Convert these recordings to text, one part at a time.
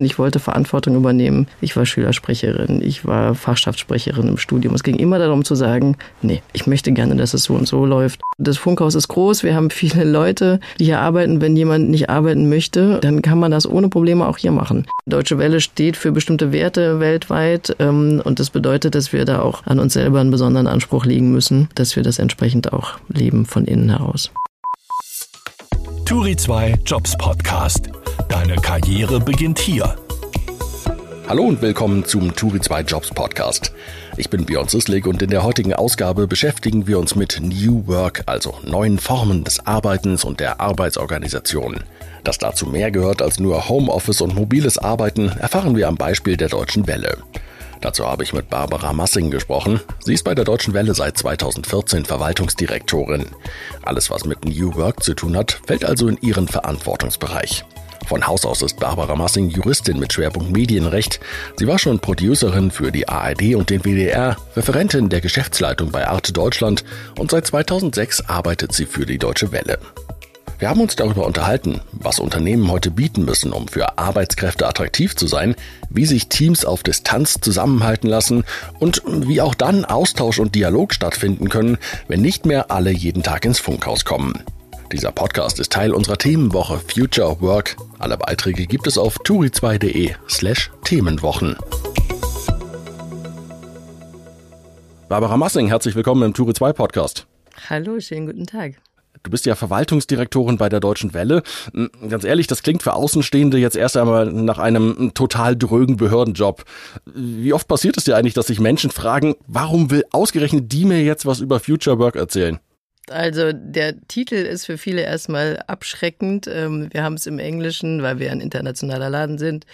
Ich wollte Verantwortung übernehmen. Ich war Schülersprecherin, ich war Fachschaftssprecherin im Studium. Es ging immer darum zu sagen, nee, ich möchte gerne, dass es so und so läuft. Das Funkhaus ist groß, wir haben viele Leute, die hier arbeiten. Wenn jemand nicht arbeiten möchte, dann kann man das ohne Probleme auch hier machen. Deutsche Welle steht für bestimmte Werte weltweit ähm, und das bedeutet, dass wir da auch an uns selber einen besonderen Anspruch legen müssen, dass wir das entsprechend auch leben von innen heraus. Turi 2 Jobs Podcast. Deine Karriere beginnt hier. Hallo und willkommen zum Turi 2 Jobs Podcast. Ich bin Björn Sislik und in der heutigen Ausgabe beschäftigen wir uns mit New Work, also neuen Formen des Arbeitens und der Arbeitsorganisation. Dass dazu mehr gehört als nur Homeoffice und mobiles Arbeiten, erfahren wir am Beispiel der Deutschen Welle. Dazu habe ich mit Barbara Massing gesprochen. Sie ist bei der Deutschen Welle seit 2014 Verwaltungsdirektorin. Alles, was mit New Work zu tun hat, fällt also in ihren Verantwortungsbereich. Von Haus aus ist Barbara Massing Juristin mit Schwerpunkt Medienrecht. Sie war schon Producerin für die ARD und den WDR, Referentin der Geschäftsleitung bei Arte Deutschland und seit 2006 arbeitet sie für die Deutsche Welle. Wir haben uns darüber unterhalten, was Unternehmen heute bieten müssen, um für Arbeitskräfte attraktiv zu sein, wie sich Teams auf Distanz zusammenhalten lassen und wie auch dann Austausch und Dialog stattfinden können, wenn nicht mehr alle jeden Tag ins Funkhaus kommen. Dieser Podcast ist Teil unserer Themenwoche Future Work. Alle Beiträge gibt es auf turi2.de slash Themenwochen. Barbara Massing, herzlich willkommen im Turi 2 Podcast. Hallo, schönen guten Tag. Du bist ja Verwaltungsdirektorin bei der Deutschen Welle. Hm, ganz ehrlich, das klingt für Außenstehende jetzt erst einmal nach einem total drögen Behördenjob. Wie oft passiert es dir eigentlich, dass sich Menschen fragen, warum will ausgerechnet die mir jetzt was über Future Work erzählen? Also der Titel ist für viele erstmal abschreckend. Ähm, wir haben es im Englischen, weil wir ein internationaler Laden sind,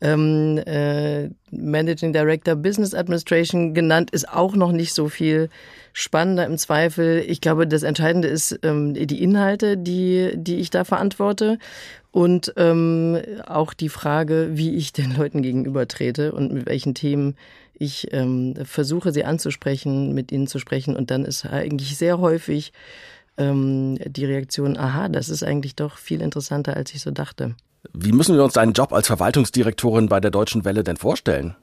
ähm, äh, Managing Director Business Administration genannt, ist auch noch nicht so viel spannender im Zweifel. Ich glaube, das Entscheidende ist ähm, die Inhalte, die, die ich da verantworte und ähm, auch die Frage, wie ich den Leuten gegenüber trete und mit welchen Themen ich ähm, versuche, sie anzusprechen, mit ihnen zu sprechen. Und dann ist eigentlich sehr häufig ähm, die Reaktion, aha, das ist eigentlich doch viel interessanter, als ich so dachte. Wie müssen wir uns deinen Job als Verwaltungsdirektorin bei der Deutschen Welle denn vorstellen?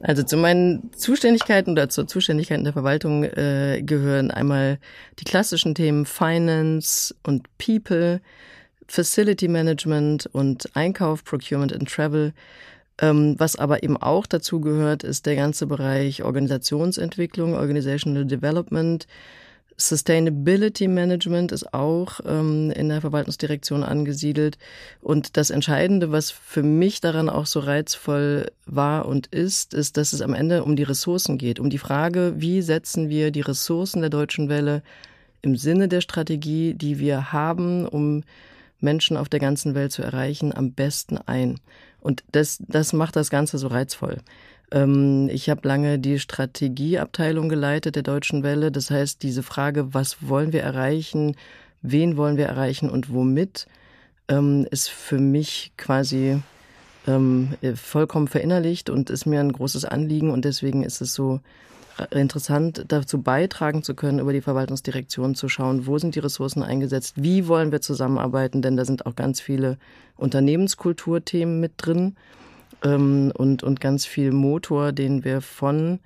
Also zu meinen Zuständigkeiten oder zur Zuständigkeit in der Verwaltung äh, gehören einmal die klassischen Themen Finance und People, Facility Management und Einkauf, Procurement and Travel. Ähm, was aber eben auch dazu gehört, ist der ganze Bereich Organisationsentwicklung, Organizational Development, Sustainability Management ist auch ähm, in der Verwaltungsdirektion angesiedelt. Und das Entscheidende, was für mich daran auch so reizvoll war und ist, ist, dass es am Ende um die Ressourcen geht, um die Frage, wie setzen wir die Ressourcen der Deutschen Welle im Sinne der Strategie, die wir haben, um Menschen auf der ganzen Welt zu erreichen, am besten ein. Und das, das macht das Ganze so reizvoll. Ähm, ich habe lange die Strategieabteilung geleitet der Deutschen Welle. Das heißt, diese Frage, was wollen wir erreichen, wen wollen wir erreichen und womit, ähm, ist für mich quasi ähm, vollkommen verinnerlicht und ist mir ein großes Anliegen. Und deswegen ist es so interessant, dazu beitragen zu können, über die Verwaltungsdirektion zu schauen, wo sind die Ressourcen eingesetzt, wie wollen wir zusammenarbeiten, denn da sind auch ganz viele Unternehmenskulturthemen mit drin ähm, und, und ganz viel Motor, den wir von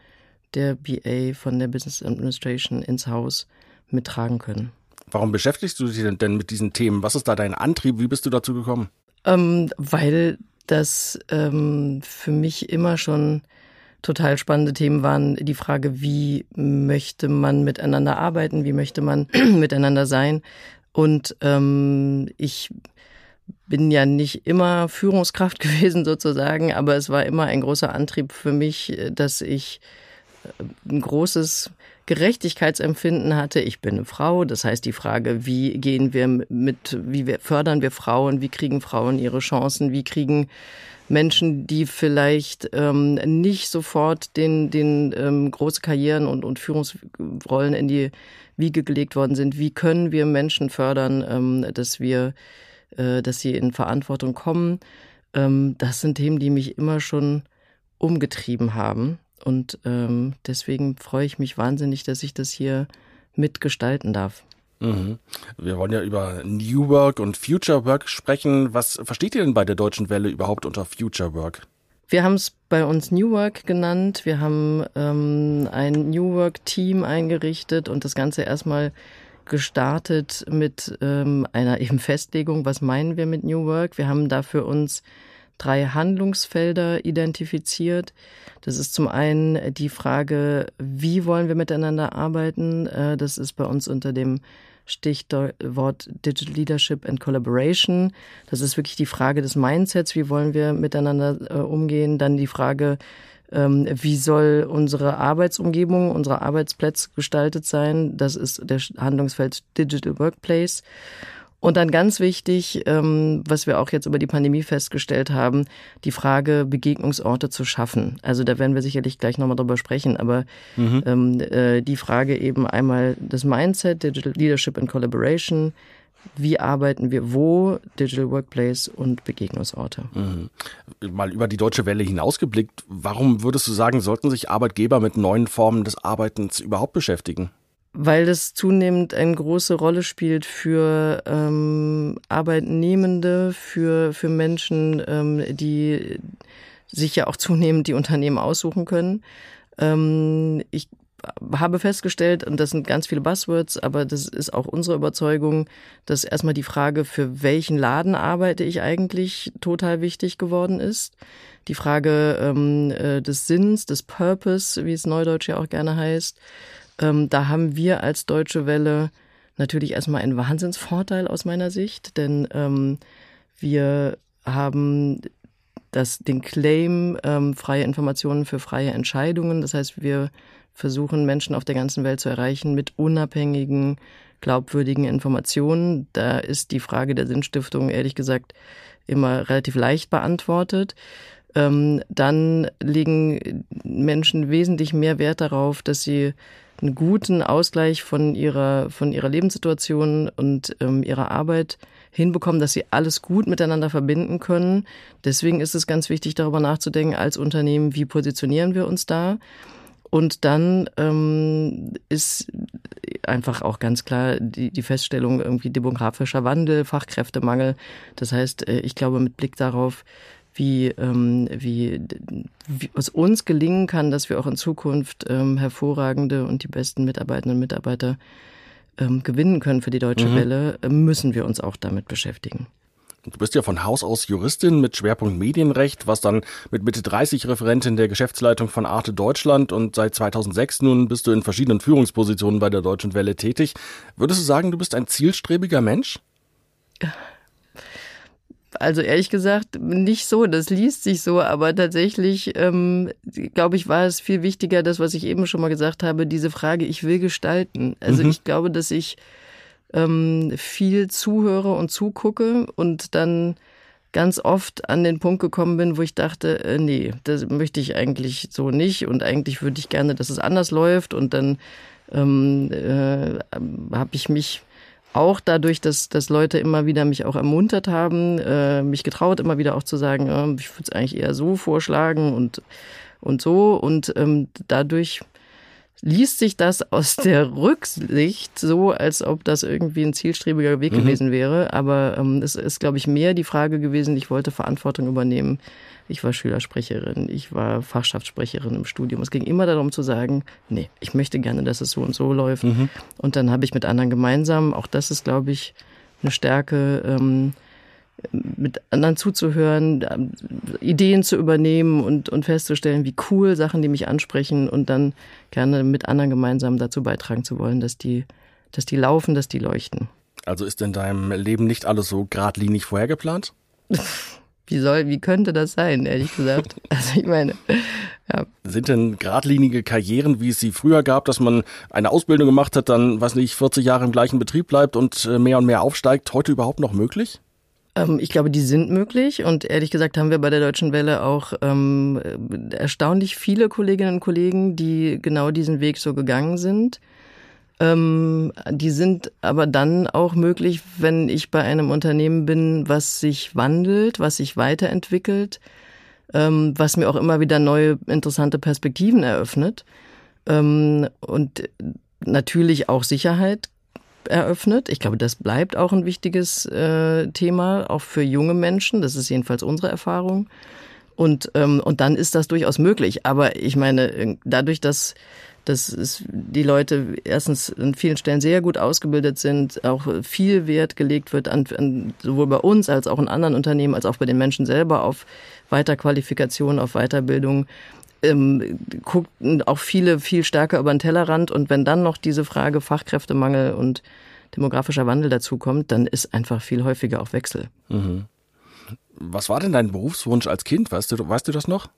der BA, von der Business Administration ins Haus mittragen können. Warum beschäftigst du dich denn mit diesen Themen? Was ist da dein Antrieb? Wie bist du dazu gekommen? Ähm, weil das ähm, für mich immer schon total spannende Themen waren. Die Frage, wie möchte man miteinander arbeiten, wie möchte man miteinander sein. Und ähm, ich bin ja nicht immer Führungskraft gewesen sozusagen, aber es war immer ein großer Antrieb für mich, dass ich äh, ein großes Gerechtigkeitsempfinden hatte. Ich bin eine Frau, das heißt die Frage, wie gehen wir mit, wie wir, fördern wir Frauen, wie kriegen Frauen ihre Chancen, wie kriegen Menschen, die vielleicht ähm, nicht sofort den, den ähm, große Karrieren und, und Führungsrollen in die Wiege gelegt worden sind, wie können wir Menschen fördern, ähm, dass wir äh, dass sie in Verantwortung kommen. Ähm, das sind Themen, die mich immer schon umgetrieben haben. Und ähm, deswegen freue ich mich wahnsinnig, dass ich das hier mitgestalten darf. Mhm. Wir wollen ja über New Work und Future Work sprechen. Was versteht ihr denn bei der Deutschen Welle überhaupt unter Future Work? Wir haben es bei uns New Work genannt. Wir haben ähm, ein New Work Team eingerichtet und das Ganze erstmal gestartet mit ähm, einer eben Festlegung, was meinen wir mit New Work. Wir haben dafür uns drei Handlungsfelder identifiziert. Das ist zum einen die Frage, wie wollen wir miteinander arbeiten? Äh, das ist bei uns unter dem Stichwort Digital Leadership and Collaboration. Das ist wirklich die Frage des Mindsets, wie wollen wir miteinander äh, umgehen. Dann die Frage, ähm, wie soll unsere Arbeitsumgebung, unsere Arbeitsplätze gestaltet sein. Das ist der Handlungsfeld Digital Workplace. Und dann ganz wichtig, ähm, was wir auch jetzt über die Pandemie festgestellt haben, die Frage, Begegnungsorte zu schaffen. Also da werden wir sicherlich gleich nochmal drüber sprechen, aber mhm. ähm, äh, die Frage eben einmal das Mindset, Digital Leadership and Collaboration, wie arbeiten wir wo, Digital Workplace und Begegnungsorte. Mhm. Mal über die deutsche Welle hinausgeblickt, warum würdest du sagen, sollten sich Arbeitgeber mit neuen Formen des Arbeitens überhaupt beschäftigen? weil das zunehmend eine große Rolle spielt für ähm, Arbeitnehmende, für, für Menschen, ähm, die sich ja auch zunehmend die Unternehmen aussuchen können. Ähm, ich habe festgestellt, und das sind ganz viele Buzzwords, aber das ist auch unsere Überzeugung, dass erstmal die Frage, für welchen Laden arbeite ich eigentlich, total wichtig geworden ist. Die Frage ähm, äh, des Sinns, des Purpose, wie es neudeutsch ja auch gerne heißt. Ähm, da haben wir als Deutsche Welle natürlich erstmal einen Wahnsinnsvorteil aus meiner Sicht, denn ähm, wir haben das, den Claim ähm, freie Informationen für freie Entscheidungen. Das heißt, wir versuchen Menschen auf der ganzen Welt zu erreichen mit unabhängigen, glaubwürdigen Informationen. Da ist die Frage der Sinnstiftung ehrlich gesagt immer relativ leicht beantwortet. Ähm, dann legen Menschen wesentlich mehr Wert darauf, dass sie einen guten Ausgleich von ihrer, von ihrer Lebenssituation und ähm, ihrer Arbeit hinbekommen, dass sie alles gut miteinander verbinden können. Deswegen ist es ganz wichtig, darüber nachzudenken als Unternehmen, wie positionieren wir uns da. Und dann ähm, ist einfach auch ganz klar die, die Feststellung irgendwie demografischer Wandel, Fachkräftemangel. Das heißt, äh, ich glaube, mit Blick darauf, wie, ähm, wie, wie es uns gelingen kann, dass wir auch in Zukunft ähm, hervorragende und die besten Mitarbeiterinnen und Mitarbeiter ähm, gewinnen können für die Deutsche mhm. Welle, äh, müssen wir uns auch damit beschäftigen. Du bist ja von Haus aus Juristin mit Schwerpunkt Medienrecht, was dann mit Mitte 30 Referentin der Geschäftsleitung von Arte Deutschland und seit 2006 nun bist du in verschiedenen Führungspositionen bei der Deutschen Welle tätig. Würdest du sagen, du bist ein zielstrebiger Mensch? Also ehrlich gesagt, nicht so. Das liest sich so, aber tatsächlich, ähm, glaube ich, war es viel wichtiger, das, was ich eben schon mal gesagt habe, diese Frage, ich will gestalten. Also mhm. ich glaube, dass ich ähm, viel zuhöre und zugucke und dann ganz oft an den Punkt gekommen bin, wo ich dachte, äh, nee, das möchte ich eigentlich so nicht und eigentlich würde ich gerne, dass es anders läuft und dann ähm, äh, habe ich mich auch dadurch, dass, dass Leute immer wieder mich auch ermuntert haben, äh, mich getraut, immer wieder auch zu sagen, äh, ich würde es eigentlich eher so vorschlagen und, und so. Und ähm, dadurch liest sich das aus der Rücksicht so, als ob das irgendwie ein zielstrebiger Weg mhm. gewesen wäre. Aber ähm, es ist, glaube ich, mehr die Frage gewesen, ich wollte Verantwortung übernehmen ich war Schülersprecherin, ich war Fachschaftssprecherin im Studium. Es ging immer darum zu sagen, nee, ich möchte gerne, dass es so und so läuft. Mhm. Und dann habe ich mit anderen gemeinsam, auch das ist, glaube ich, eine Stärke, ähm, mit anderen zuzuhören, Ideen zu übernehmen und, und festzustellen, wie cool Sachen, die mich ansprechen und dann gerne mit anderen gemeinsam dazu beitragen zu wollen, dass die, dass die laufen, dass die leuchten. Also ist in deinem Leben nicht alles so geradlinig vorhergeplant? Wie soll, wie könnte das sein, ehrlich gesagt? Also ich meine, ja. Sind denn geradlinige Karrieren, wie es sie früher gab, dass man eine Ausbildung gemacht hat, dann, was nicht, 40 Jahre im gleichen Betrieb bleibt und äh, mehr und mehr aufsteigt, heute überhaupt noch möglich? Ähm, ich glaube, die sind möglich und ehrlich gesagt haben wir bei der Deutschen Welle auch ähm, erstaunlich viele Kolleginnen und Kollegen, die genau diesen Weg so gegangen sind. Ähm, die sind aber dann auch möglich, wenn ich bei einem Unternehmen bin, was sich wandelt, was sich weiterentwickelt, ähm, was mir auch immer wieder neue interessante Perspektiven eröffnet. Ähm, und natürlich auch Sicherheit eröffnet. Ich glaube, das bleibt auch ein wichtiges äh, Thema, auch für junge Menschen. Das ist jedenfalls unsere Erfahrung. Und, ähm, und dann ist das durchaus möglich. Aber ich meine, dadurch, dass dass es die Leute erstens an vielen Stellen sehr gut ausgebildet sind, auch viel Wert gelegt wird an, an sowohl bei uns als auch in anderen Unternehmen als auch bei den Menschen selber auf Weiterqualifikation, auf Weiterbildung ähm, guckten auch viele viel stärker über den Tellerrand. Und wenn dann noch diese Frage Fachkräftemangel und demografischer Wandel dazukommt, dann ist einfach viel häufiger auch Wechsel. Mhm. Was war denn dein Berufswunsch als Kind? Weißt du, weißt du das noch?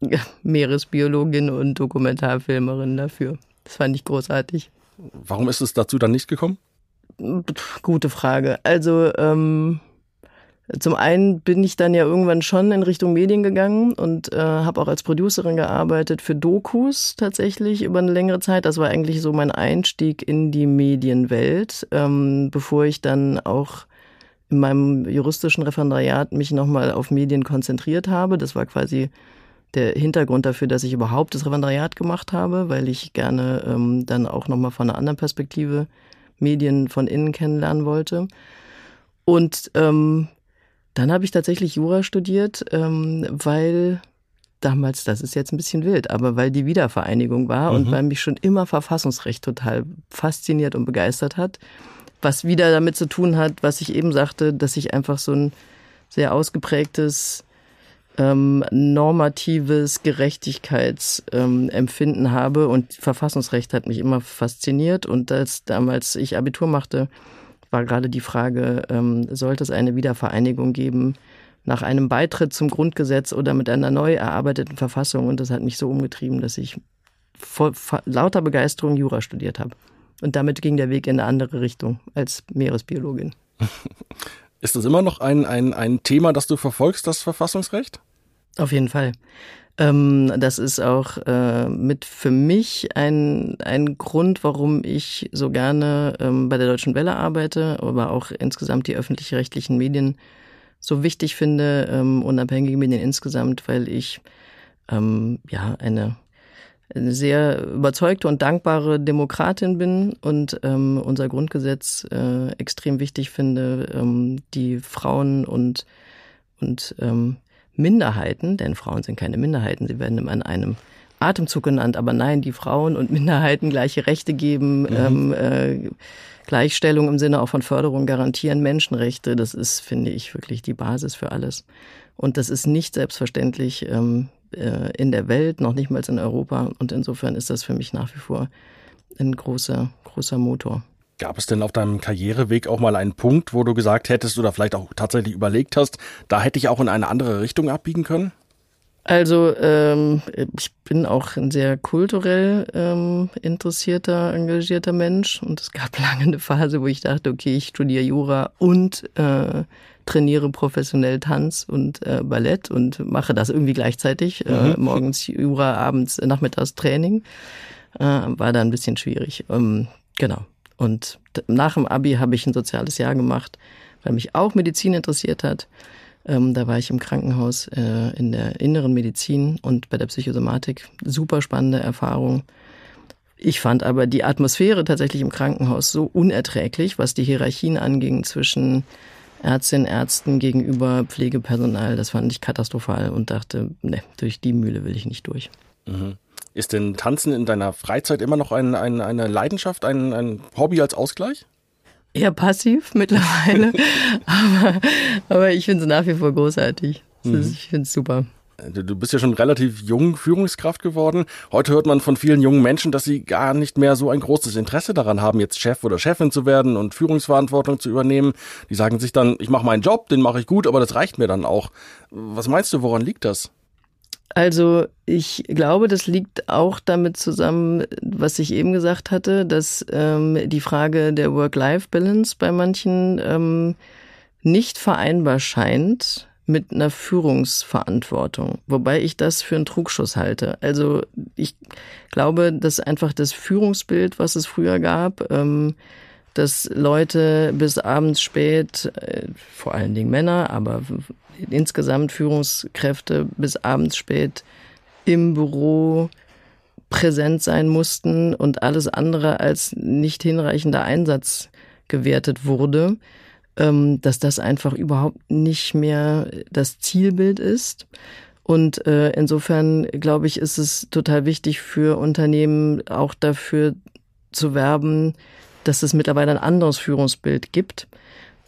Ja, Meeresbiologin und Dokumentarfilmerin dafür. Das fand ich großartig. Warum ist es dazu dann nicht gekommen? Gute Frage. Also ähm, zum einen bin ich dann ja irgendwann schon in Richtung Medien gegangen und äh, habe auch als Producerin gearbeitet für Dokus tatsächlich über eine längere Zeit. Das war eigentlich so mein Einstieg in die Medienwelt, ähm, bevor ich dann auch in meinem juristischen Referendariat mich nochmal auf Medien konzentriert habe. Das war quasi der Hintergrund dafür, dass ich überhaupt das Referendariat gemacht habe, weil ich gerne ähm, dann auch nochmal von einer anderen Perspektive Medien von innen kennenlernen wollte. Und ähm, dann habe ich tatsächlich Jura studiert, ähm, weil damals, das ist jetzt ein bisschen wild, aber weil die Wiedervereinigung war mhm. und weil mich schon immer Verfassungsrecht total fasziniert und begeistert hat, was wieder damit zu tun hat, was ich eben sagte, dass ich einfach so ein sehr ausgeprägtes ähm, normatives Gerechtigkeitsempfinden ähm, habe und Verfassungsrecht hat mich immer fasziniert und als damals ich Abitur machte, war gerade die Frage, ähm, sollte es eine Wiedervereinigung geben nach einem Beitritt zum Grundgesetz oder mit einer neu erarbeiteten Verfassung? Und das hat mich so umgetrieben, dass ich vor lauter Begeisterung Jura studiert habe. Und damit ging der Weg in eine andere Richtung als Meeresbiologin. Ist das immer noch ein, ein, ein Thema, das du verfolgst, das Verfassungsrecht? Auf jeden Fall. Ähm, das ist auch äh, mit für mich ein, ein Grund, warum ich so gerne ähm, bei der Deutschen Welle arbeite, aber auch insgesamt die öffentlich-rechtlichen Medien so wichtig finde, ähm, unabhängige Medien insgesamt, weil ich ähm, ja eine, sehr überzeugte und dankbare Demokratin bin und ähm, unser Grundgesetz äh, extrem wichtig finde, ähm, die Frauen und und ähm, Minderheiten, denn Frauen sind keine Minderheiten, sie werden immer in einem Atemzug genannt, aber nein, die Frauen und Minderheiten gleiche Rechte geben, mhm. ähm, äh, Gleichstellung im Sinne auch von Förderung garantieren, Menschenrechte, das ist, finde ich, wirklich die Basis für alles. Und das ist nicht selbstverständlich ähm, äh, in der Welt, noch nicht mal in Europa. Und insofern ist das für mich nach wie vor ein großer, großer Motor. Gab es denn auf deinem Karriereweg auch mal einen Punkt, wo du gesagt hättest oder vielleicht auch tatsächlich überlegt hast, da hätte ich auch in eine andere Richtung abbiegen können? Also ähm, ich bin auch ein sehr kulturell ähm, interessierter, engagierter Mensch und es gab lange eine Phase, wo ich dachte, okay, ich studiere Jura und äh, trainiere professionell Tanz und äh, Ballett und mache das irgendwie gleichzeitig. Äh, mhm. Äh, morgens Jura, abends, nachmittags Training. Äh, war da ein bisschen schwierig. Ähm, genau. Und nach dem Abi habe ich ein soziales Jahr gemacht, weil mich auch Medizin interessiert hat. Ähm, da war ich im Krankenhaus äh, in der inneren Medizin und bei der Psychosomatik. Super spannende Erfahrung. Ich fand aber die Atmosphäre tatsächlich im Krankenhaus so unerträglich, was die Hierarchien anging zwischen Ärztinnen, Ärzten gegenüber Pflegepersonal. Das fand ich katastrophal und dachte, ne, durch die Mühle will ich nicht durch. Mhm. Ist denn Tanzen in deiner Freizeit immer noch ein, ein, eine Leidenschaft, ein, ein Hobby als Ausgleich? Eher passiv mittlerweile, aber, aber ich finde es nach wie vor großartig. Mhm. Ist, ich finde es super. Du bist ja schon relativ jung Führungskraft geworden. Heute hört man von vielen jungen Menschen, dass sie gar nicht mehr so ein großes Interesse daran haben, jetzt Chef oder Chefin zu werden und Führungsverantwortung zu übernehmen. Die sagen sich dann, ich mache meinen Job, den mache ich gut, aber das reicht mir dann auch. Was meinst du, woran liegt das? Also ich glaube, das liegt auch damit zusammen, was ich eben gesagt hatte, dass ähm, die Frage der Work-Life-Balance bei manchen ähm, nicht vereinbar scheint mit einer Führungsverantwortung, wobei ich das für einen Trugschuss halte. Also ich glaube, dass einfach das Führungsbild, was es früher gab, ähm, dass Leute bis abends spät, äh, vor allen Dingen Männer, aber insgesamt Führungskräfte bis abends spät im Büro präsent sein mussten und alles andere als nicht hinreichender Einsatz gewertet wurde, ähm, dass das einfach überhaupt nicht mehr das Zielbild ist. Und äh, insofern glaube ich, ist es total wichtig für Unternehmen auch dafür zu werben, dass es mittlerweile ein anderes Führungsbild gibt.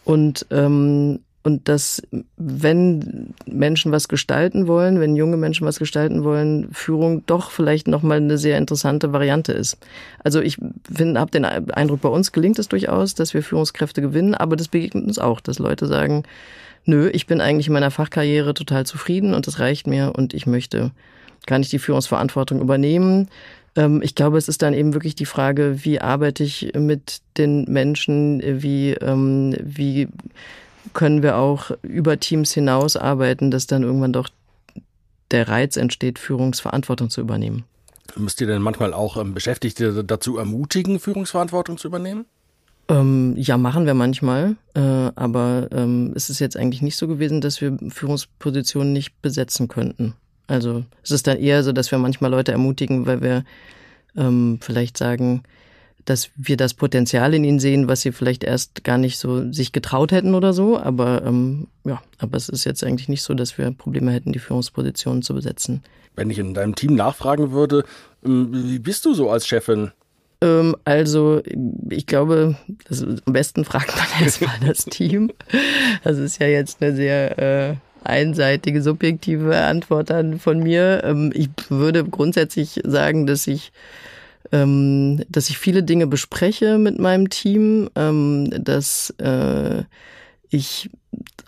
Und ähm, und dass, wenn Menschen was gestalten wollen, wenn junge Menschen was gestalten wollen, Führung doch vielleicht nochmal eine sehr interessante Variante ist. Also ich habe den Eindruck, bei uns gelingt es durchaus, dass wir Führungskräfte gewinnen, aber das begegnet uns auch, dass Leute sagen, nö, ich bin eigentlich in meiner Fachkarriere total zufrieden und das reicht mir und ich möchte gar nicht die Führungsverantwortung übernehmen. Ähm, ich glaube, es ist dann eben wirklich die Frage, wie arbeite ich mit den Menschen, wie, ähm, wie können wir auch über Teams hinaus arbeiten, dass dann irgendwann doch der Reiz entsteht, Führungsverantwortung zu übernehmen. Müsst ihr denn manchmal auch ähm, Beschäftigte dazu ermutigen, Führungsverantwortung zu übernehmen? Ähm, ja, machen wir manchmal. Äh, aber ähm, es ist jetzt eigentlich nicht so gewesen, dass wir Führungspositionen nicht besetzen könnten. Also es ist dann eher so, dass wir manchmal Leute ermutigen, weil wir ähm, vielleicht sagen, dass wir das Potenzial in ihnen sehen, was sie vielleicht erst gar nicht so sich getraut hätten oder so. Aber ähm, ja, aber es ist jetzt eigentlich nicht so, dass wir Probleme hätten, die Führungspositionen zu besetzen. Wenn ich in deinem Team nachfragen würde, ähm, wie bist du so als Chefin? Ähm, also ich glaube, das, am besten fragt man erstmal das Team. Das ist ja jetzt eine sehr äh, einseitige, subjektive Antwort dann von mir. Ähm, ich würde grundsätzlich sagen, dass ich ähm, dass ich viele Dinge bespreche mit meinem Team, ähm, dass äh, ich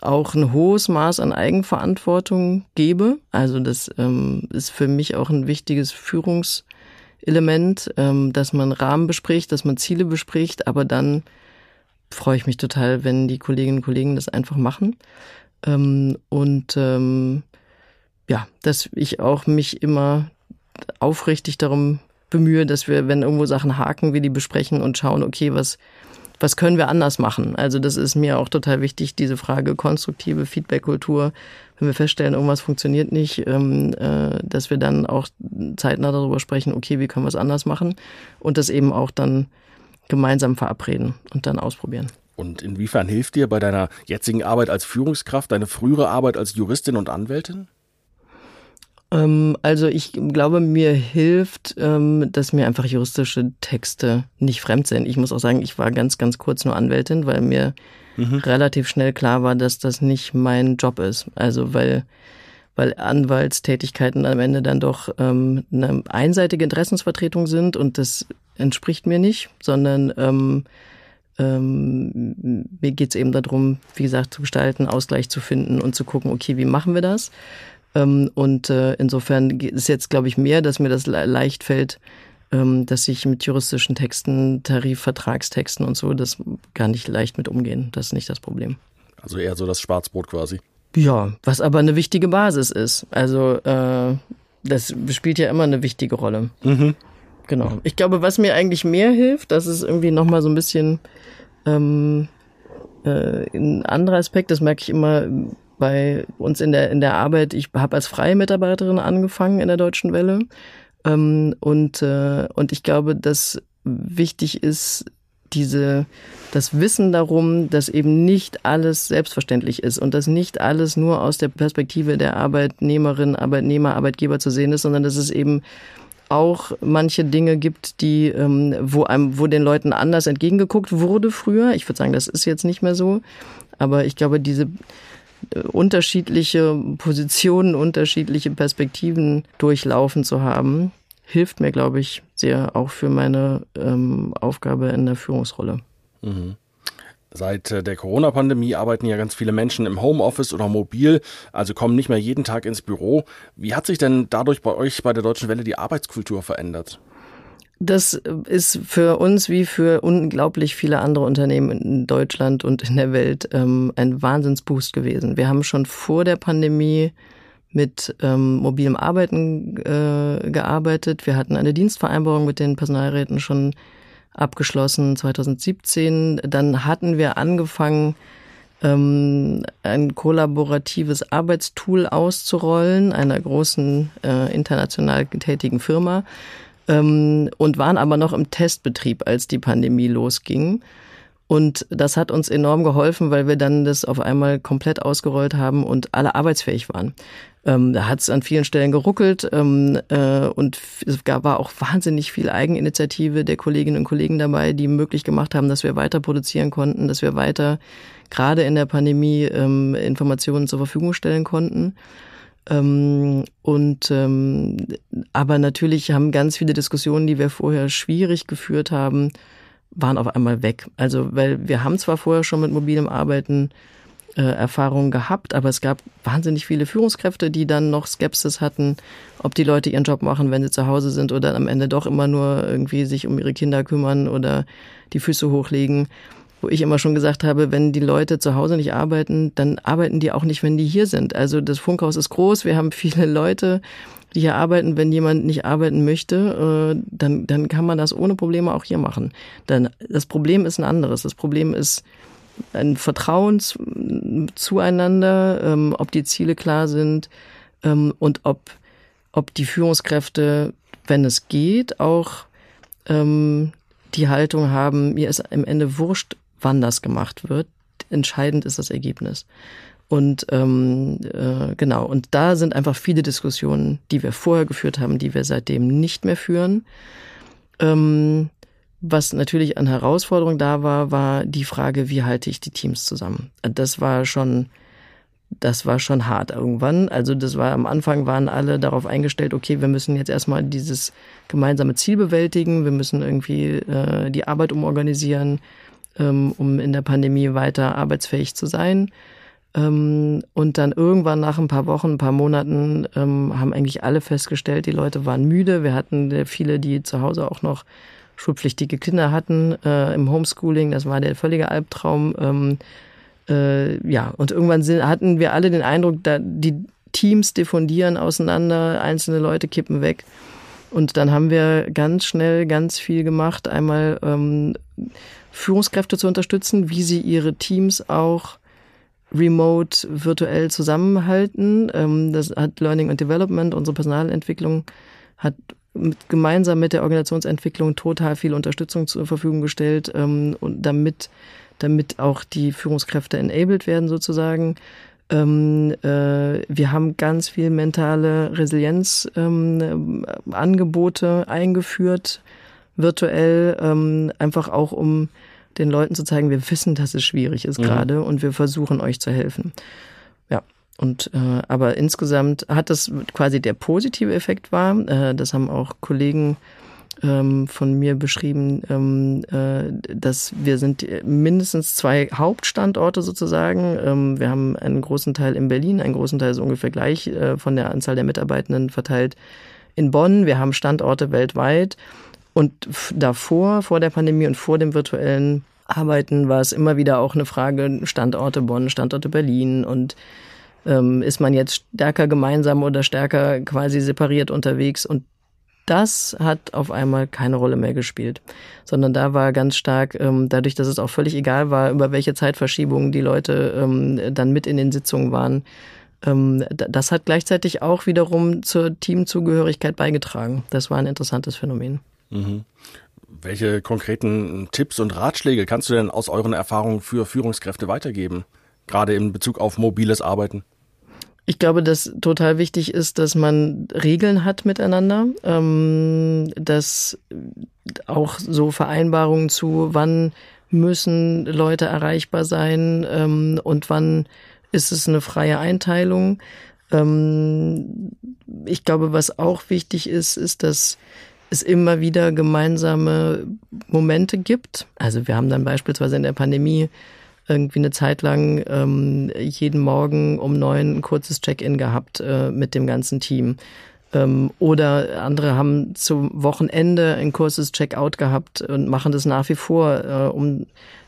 auch ein hohes Maß an Eigenverantwortung gebe. Also das ähm, ist für mich auch ein wichtiges Führungselement, ähm, dass man Rahmen bespricht, dass man Ziele bespricht, aber dann freue ich mich total, wenn die Kolleginnen und Kollegen das einfach machen. Ähm, und ähm, ja, dass ich auch mich immer aufrichtig darum bemühe, dass wir, wenn irgendwo Sachen haken, wir die besprechen und schauen, okay, was, was können wir anders machen? Also das ist mir auch total wichtig, diese Frage konstruktive Feedback-Kultur. Wenn wir feststellen, irgendwas funktioniert nicht, ähm, äh, dass wir dann auch zeitnah darüber sprechen, okay, wie können wir es anders machen? Und das eben auch dann gemeinsam verabreden und dann ausprobieren. Und inwiefern hilft dir bei deiner jetzigen Arbeit als Führungskraft deine frühere Arbeit als Juristin und Anwältin? Ähm, also ich glaube, mir hilft, ähm, dass mir einfach juristische Texte nicht fremd sind. Ich muss auch sagen, ich war ganz, ganz kurz nur Anwältin, weil mir mhm. relativ schnell klar war, dass das nicht mein Job ist. Also weil weil Anwaltstätigkeiten am Ende dann doch ähm, eine einseitige Interessensvertretung sind und das entspricht mir nicht, sondern ähm, ähm, mir geht es eben darum, wie gesagt, zu gestalten, Ausgleich zu finden und zu gucken, okay, wie machen wir das? Ähm, und äh, insofern ist jetzt, glaube ich, mehr, dass mir das leicht fällt, ähm, dass ich mit juristischen Texten, Tarifvertragstexten und so, das gar nicht leicht mit umgehen. Das ist nicht das Problem. Also eher so das Schwarzbrot quasi. Ja, was aber eine wichtige Basis ist. Also äh, das spielt ja immer eine wichtige Rolle. Mhm. Genau. Ich glaube, was mir eigentlich mehr hilft, das ist irgendwie nochmal so ein bisschen ähm, äh, ein anderer Aspekt, das merke ich immer bei uns in der, in der Arbeit, ich habe als freie Mitarbeiterin angefangen in der Deutschen Welle. Ähm, und, äh, und ich glaube, dass wichtig ist, diese, das Wissen darum, dass eben nicht alles selbstverständlich ist und dass nicht alles nur aus der Perspektive der Arbeitnehmerin, Arbeitnehmer, Arbeitgeber zu sehen ist, sondern dass es eben auch manche Dinge gibt, die, ähm, wo einem, wo den Leuten anders entgegengeguckt wurde früher. Ich würde sagen, das ist jetzt nicht mehr so. Aber ich glaube, diese, unterschiedliche Positionen, unterschiedliche Perspektiven durchlaufen zu haben, hilft mir, glaube ich, sehr auch für meine ähm, Aufgabe in der Führungsrolle. Mhm. Seit äh, der Corona-Pandemie arbeiten ja ganz viele Menschen im Homeoffice oder mobil, also kommen nicht mehr jeden Tag ins Büro. Wie hat sich denn dadurch bei euch bei der Deutschen Welle die Arbeitskultur verändert? Das ist für uns wie für unglaublich viele andere Unternehmen in Deutschland und in der Welt ähm, ein Wahnsinnsboost gewesen. Wir haben schon vor der Pandemie mit ähm, mobilem Arbeiten äh, gearbeitet. Wir hatten eine Dienstvereinbarung mit den Personalräten schon abgeschlossen 2017. Dann hatten wir angefangen, ähm, ein kollaboratives Arbeitstool auszurollen einer großen äh, international tätigen Firma ähm, und waren aber noch im Testbetrieb, als die Pandemie losging. Und das hat uns enorm geholfen, weil wir dann das auf einmal komplett ausgerollt haben und alle arbeitsfähig waren. Ähm, da hat es an vielen Stellen geruckelt ähm, äh, und es gab, war auch wahnsinnig viel Eigeninitiative der Kolleginnen und Kollegen dabei, die möglich gemacht haben, dass wir weiter produzieren konnten, dass wir weiter gerade in der Pandemie ähm, Informationen zur Verfügung stellen konnten. Ähm, und ähm, aber natürlich haben ganz viele Diskussionen, die wir vorher schwierig geführt haben, waren auf einmal weg. Also weil wir haben zwar vorher schon mit mobilem Arbeiten äh, Erfahrungen gehabt, aber es gab wahnsinnig viele Führungskräfte, die dann noch Skepsis hatten, ob die Leute ihren Job machen, wenn sie zu Hause sind oder am Ende doch immer nur irgendwie sich um ihre Kinder kümmern oder die Füße hochlegen wo ich immer schon gesagt habe, wenn die Leute zu Hause nicht arbeiten, dann arbeiten die auch nicht, wenn die hier sind. Also das Funkhaus ist groß, wir haben viele Leute, die hier arbeiten. Wenn jemand nicht arbeiten möchte, äh, dann, dann kann man das ohne Probleme auch hier machen. Dann, das Problem ist ein anderes. Das Problem ist ein Vertrauen zueinander, ähm, ob die Ziele klar sind ähm, und ob, ob die Führungskräfte, wenn es geht, auch ähm, die Haltung haben, mir ist am Ende wurscht, wann das gemacht wird. Entscheidend ist das Ergebnis. Und ähm, äh, genau, und da sind einfach viele Diskussionen, die wir vorher geführt haben, die wir seitdem nicht mehr führen. Ähm, was natürlich an Herausforderung da war, war die Frage, wie halte ich die Teams zusammen? Das war schon, das war schon hart irgendwann. Also das war am Anfang waren alle darauf eingestellt, okay, wir müssen jetzt erstmal dieses gemeinsame Ziel bewältigen, wir müssen irgendwie äh, die Arbeit umorganisieren, ähm, um in der Pandemie weiter arbeitsfähig zu sein. Ähm, und dann irgendwann nach ein paar Wochen, ein paar Monaten ähm, haben eigentlich alle festgestellt, die Leute waren müde. Wir hatten viele, die zu Hause auch noch schulpflichtige Kinder hatten äh, im Homeschooling. Das war der völlige Albtraum. Ähm, äh, ja, und irgendwann sind, hatten wir alle den Eindruck, da die Teams diffundieren auseinander, einzelne Leute kippen weg. Und dann haben wir ganz schnell ganz viel gemacht. Einmal ähm, Führungskräfte zu unterstützen, wie sie ihre Teams auch remote virtuell zusammenhalten. Ähm, das hat Learning and Development, unsere Personalentwicklung, hat mit, gemeinsam mit der Organisationsentwicklung total viel Unterstützung zur Verfügung gestellt, ähm, und damit, damit auch die Führungskräfte enabled werden sozusagen. Ähm, äh, wir haben ganz viel mentale Resilienzangebote eingeführt, virtuell, einfach auch um den Leuten zu zeigen, wir wissen, dass es schwierig ist mhm. gerade und wir versuchen euch zu helfen. Ja. Und äh, aber insgesamt hat das quasi der positive Effekt war. Äh, das haben auch Kollegen ähm, von mir beschrieben, ähm, äh, dass wir sind mindestens zwei Hauptstandorte sozusagen. Ähm, wir haben einen großen Teil in Berlin, einen großen Teil ist ungefähr gleich äh, von der Anzahl der Mitarbeitenden verteilt in Bonn. Wir haben Standorte weltweit. Und davor, vor der Pandemie und vor dem virtuellen Arbeiten war es immer wieder auch eine Frage Standorte Bonn, Standorte Berlin und ähm, ist man jetzt stärker gemeinsam oder stärker quasi separiert unterwegs und das hat auf einmal keine Rolle mehr gespielt, sondern da war ganz stark, ähm, dadurch, dass es auch völlig egal war, über welche Zeitverschiebungen die Leute ähm, dann mit in den Sitzungen waren, ähm, das hat gleichzeitig auch wiederum zur Teamzugehörigkeit beigetragen. Das war ein interessantes Phänomen. Mhm. Welche konkreten Tipps und Ratschläge kannst du denn aus euren Erfahrungen für Führungskräfte weitergeben, gerade in Bezug auf mobiles Arbeiten? Ich glaube, dass total wichtig ist, dass man Regeln hat miteinander, ähm, dass auch so Vereinbarungen zu, wann müssen Leute erreichbar sein ähm, und wann ist es eine freie Einteilung. Ähm, ich glaube, was auch wichtig ist, ist, dass es immer wieder gemeinsame Momente gibt. Also wir haben dann beispielsweise in der Pandemie irgendwie eine Zeit lang ähm, jeden Morgen um neun ein kurzes Check-in gehabt äh, mit dem ganzen Team. Ähm, oder andere haben zum Wochenende ein kurzes Check-out gehabt und machen das nach wie vor, äh, um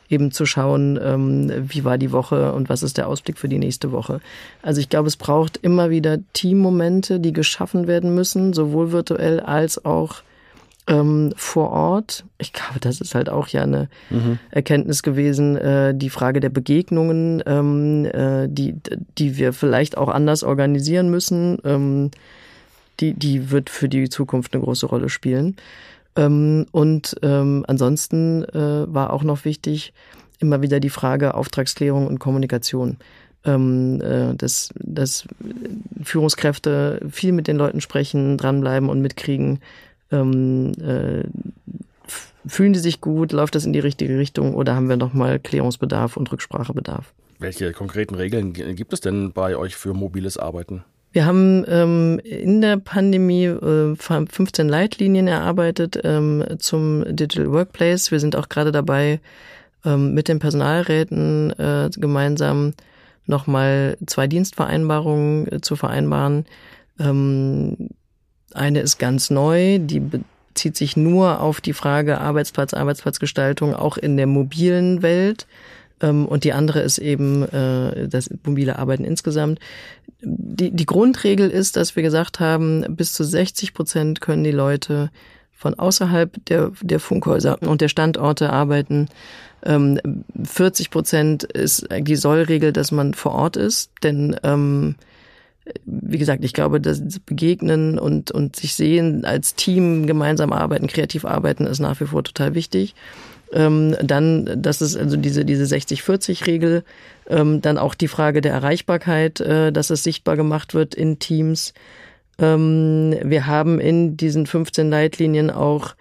eben zu schauen, ähm, wie war die Woche und was ist der Ausblick für die nächste Woche. Also ich glaube, es braucht immer wieder Teammomente, die geschaffen werden müssen, sowohl virtuell als auch ähm, vor Ort. Ich glaube, das ist halt auch ja eine mhm. Erkenntnis gewesen, äh, die Frage der Begegnungen, ähm, äh, die, die wir vielleicht auch anders organisieren müssen, ähm, die, die wird für die Zukunft eine große Rolle spielen. Ähm, und ähm, ansonsten äh, war auch noch wichtig, immer wieder die Frage Auftragsklärung und Kommunikation. Ähm, äh, dass, dass Führungskräfte viel mit den Leuten sprechen, dranbleiben und mitkriegen, ähm, äh, fühlen die sich gut, läuft das in die richtige Richtung oder haben wir nochmal Klärungsbedarf und Rücksprachebedarf? Welche konkreten Regeln gibt es denn bei euch für mobiles Arbeiten? Wir haben ähm, in der Pandemie äh, 15 Leitlinien erarbeitet ähm, zum Digital Workplace. Wir sind auch gerade dabei, ähm, mit den Personalräten äh, gemeinsam nochmal zwei Dienstvereinbarungen äh, zu vereinbaren. Ähm, eine ist ganz neu, die bezieht sich nur auf die Frage Arbeitsplatz, Arbeitsplatzgestaltung, auch in der mobilen Welt. Ähm, und die andere ist eben äh, das mobile Arbeiten insgesamt. Die, die Grundregel ist, dass wir gesagt haben, bis zu 60 Prozent können die Leute von außerhalb der, der Funkhäuser und der Standorte arbeiten. 40 ähm, Prozent ist die Sollregel, dass man vor Ort ist, denn ähm, wie gesagt, ich glaube, das Begegnen und, und sich sehen als Team, gemeinsam arbeiten, kreativ arbeiten, ist nach wie vor total wichtig. Ähm, dann, das ist also diese, diese 60-40-Regel, ähm, dann auch die Frage der Erreichbarkeit, äh, dass es sichtbar gemacht wird in Teams. Ähm, wir haben in diesen 15 Leitlinien auch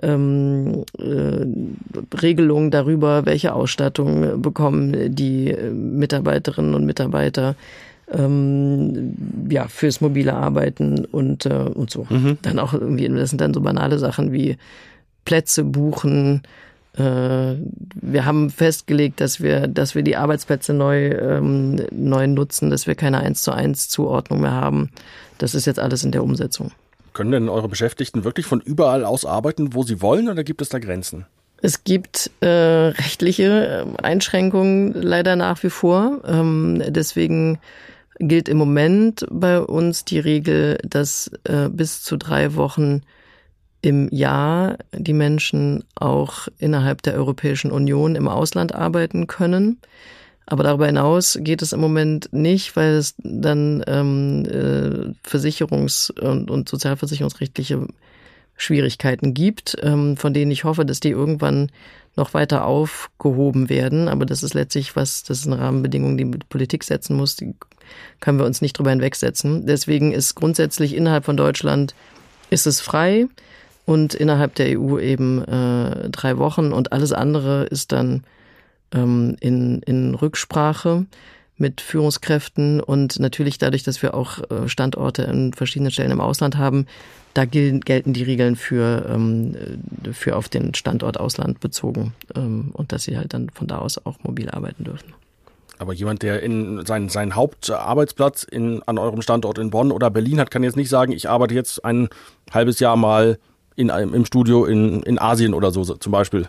ähm, äh, Regelungen darüber, welche Ausstattung bekommen die Mitarbeiterinnen und Mitarbeiter ähm, ja fürs mobile Arbeiten und äh, und so. Mhm. Dann auch irgendwie, das sind dann so banale Sachen wie Plätze buchen. Äh, wir haben festgelegt, dass wir, dass wir die Arbeitsplätze neu ähm, neu nutzen, dass wir keine eins zu eins Zuordnung mehr haben. Das ist jetzt alles in der Umsetzung. Können denn eure Beschäftigten wirklich von überall aus arbeiten, wo sie wollen, oder gibt es da Grenzen? Es gibt äh, rechtliche äh, Einschränkungen leider nach wie vor. Ähm, deswegen gilt im Moment bei uns die Regel, dass äh, bis zu drei Wochen im Jahr die Menschen auch innerhalb der Europäischen Union im Ausland arbeiten können. Aber darüber hinaus geht es im Moment nicht, weil es dann ähm, äh, Versicherungs- und, und sozialversicherungsrechtliche Schwierigkeiten gibt, ähm, von denen ich hoffe, dass die irgendwann noch weiter aufgehoben werden. Aber das ist letztlich was, das ist eine Rahmenbedingung, die Politik setzen muss. Die können wir uns nicht drüber hinwegsetzen. Deswegen ist grundsätzlich innerhalb von Deutschland ist es frei und innerhalb der EU eben äh, drei Wochen und alles andere ist dann ähm, in, in Rücksprache mit Führungskräften und natürlich dadurch, dass wir auch äh, Standorte in verschiedenen Stellen im Ausland haben, da gelten die Regeln für, ähm, für auf den Standort Ausland bezogen ähm, und dass sie halt dann von da aus auch mobil arbeiten dürfen. Aber jemand, der in seinen, seinen Hauptarbeitsplatz in, an eurem Standort in Bonn oder Berlin hat, kann jetzt nicht sagen, ich arbeite jetzt ein halbes Jahr mal in im Studio in, in Asien oder so zum Beispiel.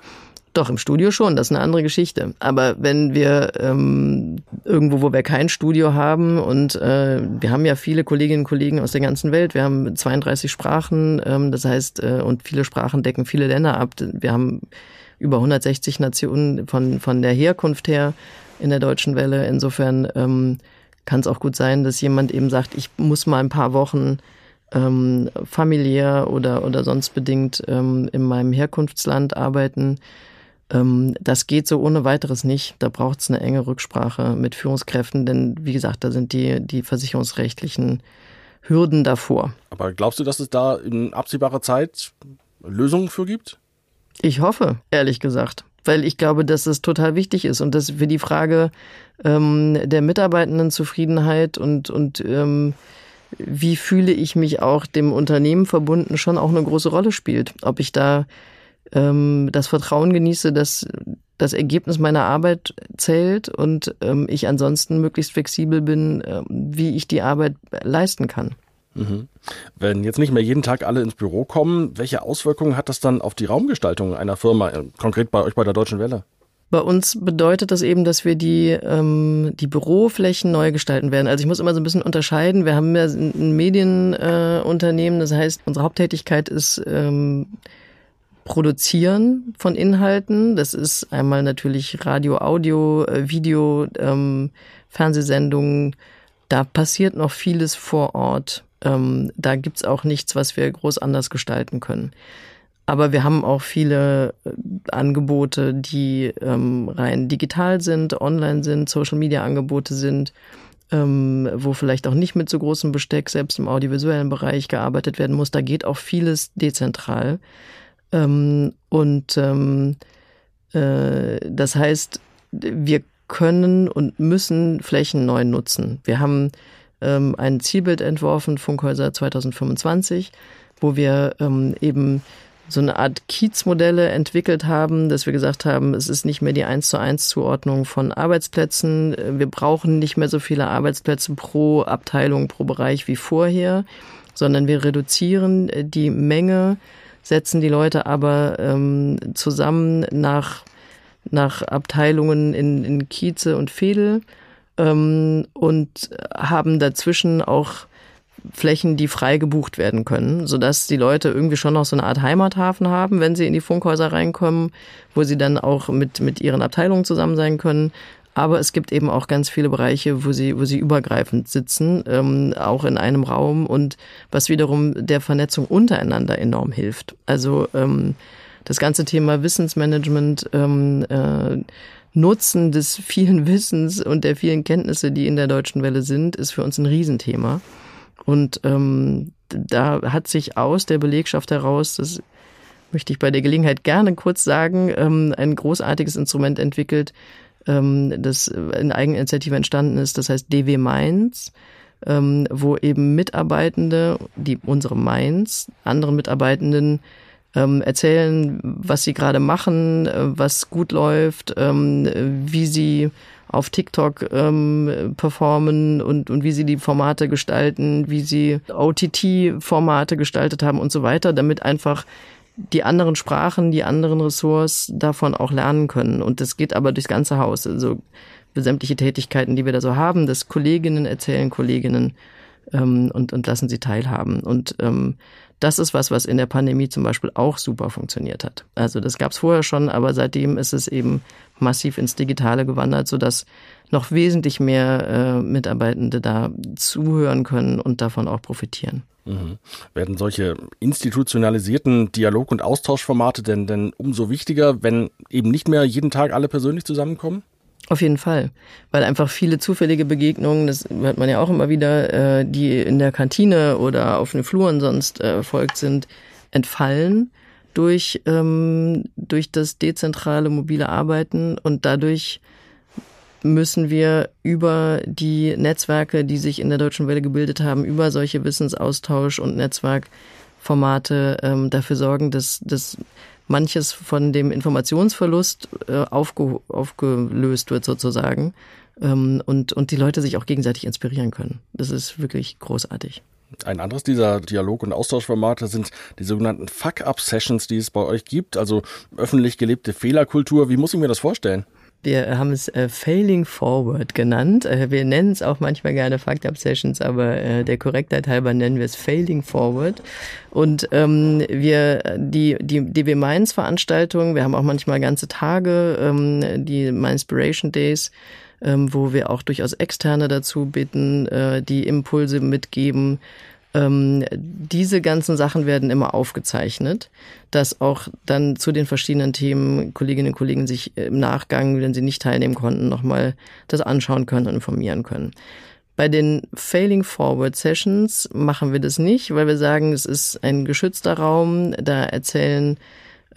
Doch, im Studio schon, das ist eine andere Geschichte. Aber wenn wir ähm, irgendwo, wo wir kein Studio haben und äh, wir haben ja viele Kolleginnen und Kollegen aus der ganzen Welt, wir haben 32 Sprachen, ähm, das heißt, äh, und viele Sprachen decken viele Länder ab. Wir haben über 160 Nationen von, von der Herkunft her in der deutschen Welle. Insofern ähm, kann es auch gut sein, dass jemand eben sagt, ich muss mal ein paar Wochen ähm, familiär oder, oder sonst bedingt ähm, in meinem Herkunftsland arbeiten ähm, das geht so ohne weiteres nicht. Da braucht es eine enge Rücksprache mit Führungskräften, denn wie gesagt, da sind die, die versicherungsrechtlichen Hürden davor. Aber glaubst du, dass es da in absehbarer Zeit Lösungen für gibt? Ich hoffe, ehrlich gesagt, weil ich glaube, dass es total wichtig ist und dass für die Frage ähm, der Mitarbeitendenzufriedenheit und, und ähm, wie fühle ich mich auch dem Unternehmen verbunden, schon auch eine große Rolle spielt. Ob ich da ähm, das Vertrauen genieße, dass das Ergebnis meiner Arbeit zählt und ähm, ich ansonsten möglichst flexibel bin, äh, wie ich die Arbeit leisten kann. Mhm. Wenn jetzt nicht mehr jeden Tag alle ins Büro kommen, welche Auswirkungen hat das dann auf die Raumgestaltung einer Firma, äh, konkret bei euch bei der Deutschen Welle? Bei uns bedeutet das eben, dass wir die, ähm, die Büroflächen neu gestalten werden. Also ich muss immer so ein bisschen unterscheiden. Wir haben ja ein Medienunternehmen, äh, das heißt, unsere Haupttätigkeit ist ähm, Produzieren von Inhalten. Das ist einmal natürlich Radio, Audio, äh, Video, ähm, Fernsehsendungen. Da passiert noch vieles vor Ort. Ähm, da gibt's auch nichts, was wir groß anders gestalten können. Aber wir haben auch viele äh, Angebote, die ähm, rein digital sind, online sind, Social-Media-Angebote sind, ähm, wo vielleicht auch nicht mit so großem Besteck selbst im audiovisuellen Bereich gearbeitet werden muss. Da geht auch vieles dezentral. Ähm, und ähm, äh, das heißt, wir können und müssen Flächen neu nutzen. Wir haben ähm, ein Zielbild entworfen, Funkhäuser 2025, wo wir ähm, eben so eine Art Kiezmodelle entwickelt haben, dass wir gesagt haben, es ist nicht mehr die eins zu eins Zuordnung von Arbeitsplätzen. Wir brauchen nicht mehr so viele Arbeitsplätze pro Abteilung, pro Bereich wie vorher, sondern wir reduzieren die Menge, setzen die Leute aber ähm, zusammen nach, nach Abteilungen in, in Kieze und Fedel ähm, und haben dazwischen auch Flächen, die frei gebucht werden können, sodass die Leute irgendwie schon noch so eine Art Heimathafen haben, wenn sie in die Funkhäuser reinkommen, wo sie dann auch mit, mit ihren Abteilungen zusammen sein können. Aber es gibt eben auch ganz viele Bereiche, wo sie, wo sie übergreifend sitzen, ähm, auch in einem Raum und was wiederum der Vernetzung untereinander enorm hilft. Also ähm, das ganze Thema Wissensmanagement, ähm, äh, Nutzen des vielen Wissens und der vielen Kenntnisse, die in der deutschen Welle sind, ist für uns ein Riesenthema. Und ähm, da hat sich aus der Belegschaft heraus, das möchte ich bei der Gelegenheit gerne kurz sagen, ähm, ein großartiges Instrument entwickelt, ähm, das in Eigeninitiative entstanden ist, das heißt DW Mainz, ähm, wo eben Mitarbeitende, die unsere Mainz, anderen Mitarbeitenden ähm, erzählen, was sie gerade machen, äh, was gut läuft, ähm, wie sie auf TikTok ähm, performen und, und wie sie die Formate gestalten, wie sie OTT-Formate gestaltet haben und so weiter, damit einfach die anderen Sprachen, die anderen Ressorts davon auch lernen können. Und das geht aber durchs ganze Haus. Also sämtliche Tätigkeiten, die wir da so haben, dass Kolleginnen erzählen Kolleginnen ähm, und, und lassen sie teilhaben. Und ähm, das ist was, was in der Pandemie zum Beispiel auch super funktioniert hat. Also das gab es vorher schon, aber seitdem ist es eben massiv ins Digitale gewandert, sodass noch wesentlich mehr äh, Mitarbeitende da zuhören können und davon auch profitieren. Mhm. Werden solche institutionalisierten Dialog- und Austauschformate denn, denn umso wichtiger, wenn eben nicht mehr jeden Tag alle persönlich zusammenkommen? Auf jeden Fall, weil einfach viele zufällige Begegnungen, das hört man ja auch immer wieder, äh, die in der Kantine oder auf den Fluren sonst äh, erfolgt sind, entfallen durch, ähm, durch das dezentrale mobile Arbeiten. Und dadurch müssen wir über die Netzwerke, die sich in der Deutschen Welle gebildet haben, über solche Wissensaustausch und Netzwerkformate ähm, dafür sorgen, dass, dass manches von dem Informationsverlust äh, aufge, aufgelöst wird sozusagen ähm, und, und die Leute sich auch gegenseitig inspirieren können. Das ist wirklich großartig. Ein anderes dieser Dialog- und Austauschformate sind die sogenannten Fuck-Up-Sessions, die es bei euch gibt, also öffentlich gelebte Fehlerkultur. Wie muss ich mir das vorstellen? Wir haben es äh, Failing Forward genannt. Äh, wir nennen es auch manchmal gerne Fucked Up Sessions, aber äh, der Korrektheit halber nennen wir es Failing Forward. Und ähm, wir die die DB Mainz Veranstaltung, wir haben auch manchmal ganze Tage, ähm, die Inspiration Days, ähm, wo wir auch durchaus Externe dazu bitten, äh, die Impulse mitgeben ähm, diese ganzen Sachen werden immer aufgezeichnet, dass auch dann zu den verschiedenen Themen Kolleginnen und Kollegen sich im Nachgang, wenn sie nicht teilnehmen konnten, nochmal das anschauen können und informieren können. Bei den Failing Forward Sessions machen wir das nicht, weil wir sagen, es ist ein geschützter Raum. Da erzählen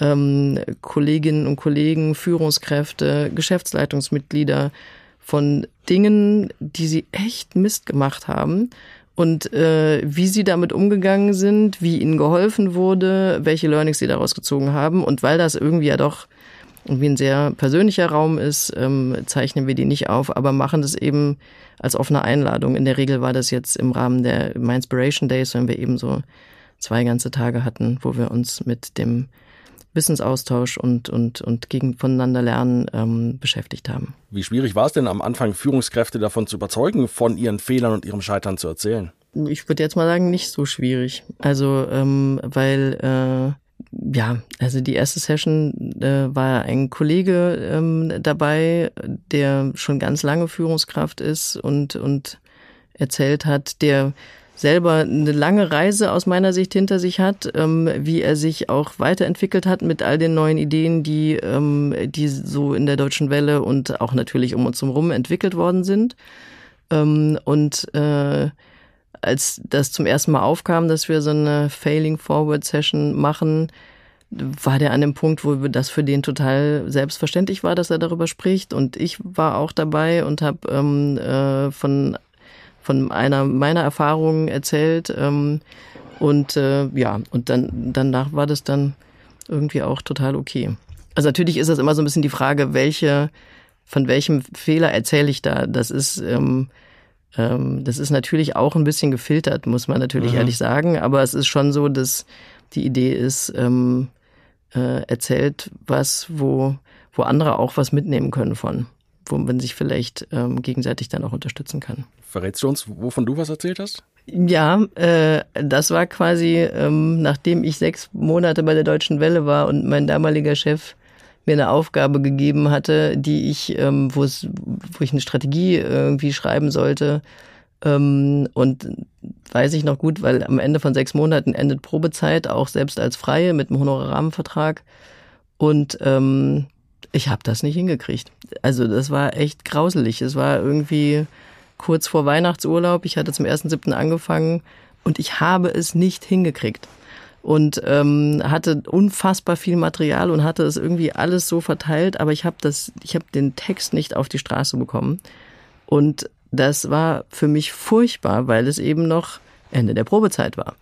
ähm, Kolleginnen und Kollegen, Führungskräfte, Geschäftsleitungsmitglieder von Dingen, die sie echt Mist gemacht haben und äh, wie sie damit umgegangen sind, wie ihnen geholfen wurde, welche Learnings sie daraus gezogen haben. Und weil das irgendwie ja doch irgendwie ein sehr persönlicher Raum ist, ähm, zeichnen wir die nicht auf, aber machen das eben als offene Einladung. In der Regel war das jetzt im Rahmen der My Inspiration Days, wenn wir eben so zwei ganze Tage hatten, wo wir uns mit dem Wissensaustausch und, und, und gegen voneinander lernen ähm, beschäftigt haben. Wie schwierig war es denn am Anfang, Führungskräfte davon zu überzeugen, von ihren Fehlern und ihrem Scheitern zu erzählen? Ich würde jetzt mal sagen, nicht so schwierig. Also, ähm, weil äh, ja, also die erste Session äh, war ein Kollege ähm, dabei, der schon ganz lange Führungskraft ist und, und erzählt hat, der selber eine lange Reise aus meiner Sicht hinter sich hat, ähm, wie er sich auch weiterentwickelt hat mit all den neuen Ideen, die, ähm, die so in der deutschen Welle und auch natürlich um uns herum entwickelt worden sind. Ähm, und äh, als das zum ersten Mal aufkam, dass wir so eine Failing Forward Session machen, war der an dem Punkt, wo das für den total selbstverständlich war, dass er darüber spricht. Und ich war auch dabei und habe ähm, äh, von von einer meiner Erfahrungen erzählt. Ähm, und äh, ja, und dann danach war das dann irgendwie auch total okay. Also natürlich ist das immer so ein bisschen die Frage, welche, von welchem Fehler erzähle ich da? Das ist, ähm, ähm, das ist natürlich auch ein bisschen gefiltert, muss man natürlich mhm. ehrlich sagen. Aber es ist schon so, dass die Idee ist, ähm, äh, erzählt was, wo, wo andere auch was mitnehmen können von wo man sich vielleicht ähm, gegenseitig dann auch unterstützen kann. Verrätst du uns, wovon du was erzählt hast? Ja, äh, das war quasi, ähm, nachdem ich sechs Monate bei der Deutschen Welle war und mein damaliger Chef mir eine Aufgabe gegeben hatte, die ich, ähm, wo es, wo ich eine Strategie irgendwie schreiben sollte. Ähm, und weiß ich noch gut, weil am Ende von sechs Monaten endet Probezeit, auch selbst als Freie mit einem Honorarrahmenvertrag. Und ähm, ich habe das nicht hingekriegt. Also das war echt grauselig. Es war irgendwie kurz vor Weihnachtsurlaub. Ich hatte zum 1.7. angefangen und ich habe es nicht hingekriegt. Und ähm, hatte unfassbar viel Material und hatte es irgendwie alles so verteilt, aber ich habe das, den Text nicht auf die Straße bekommen. Und das war für mich furchtbar, weil es eben noch Ende der Probezeit war.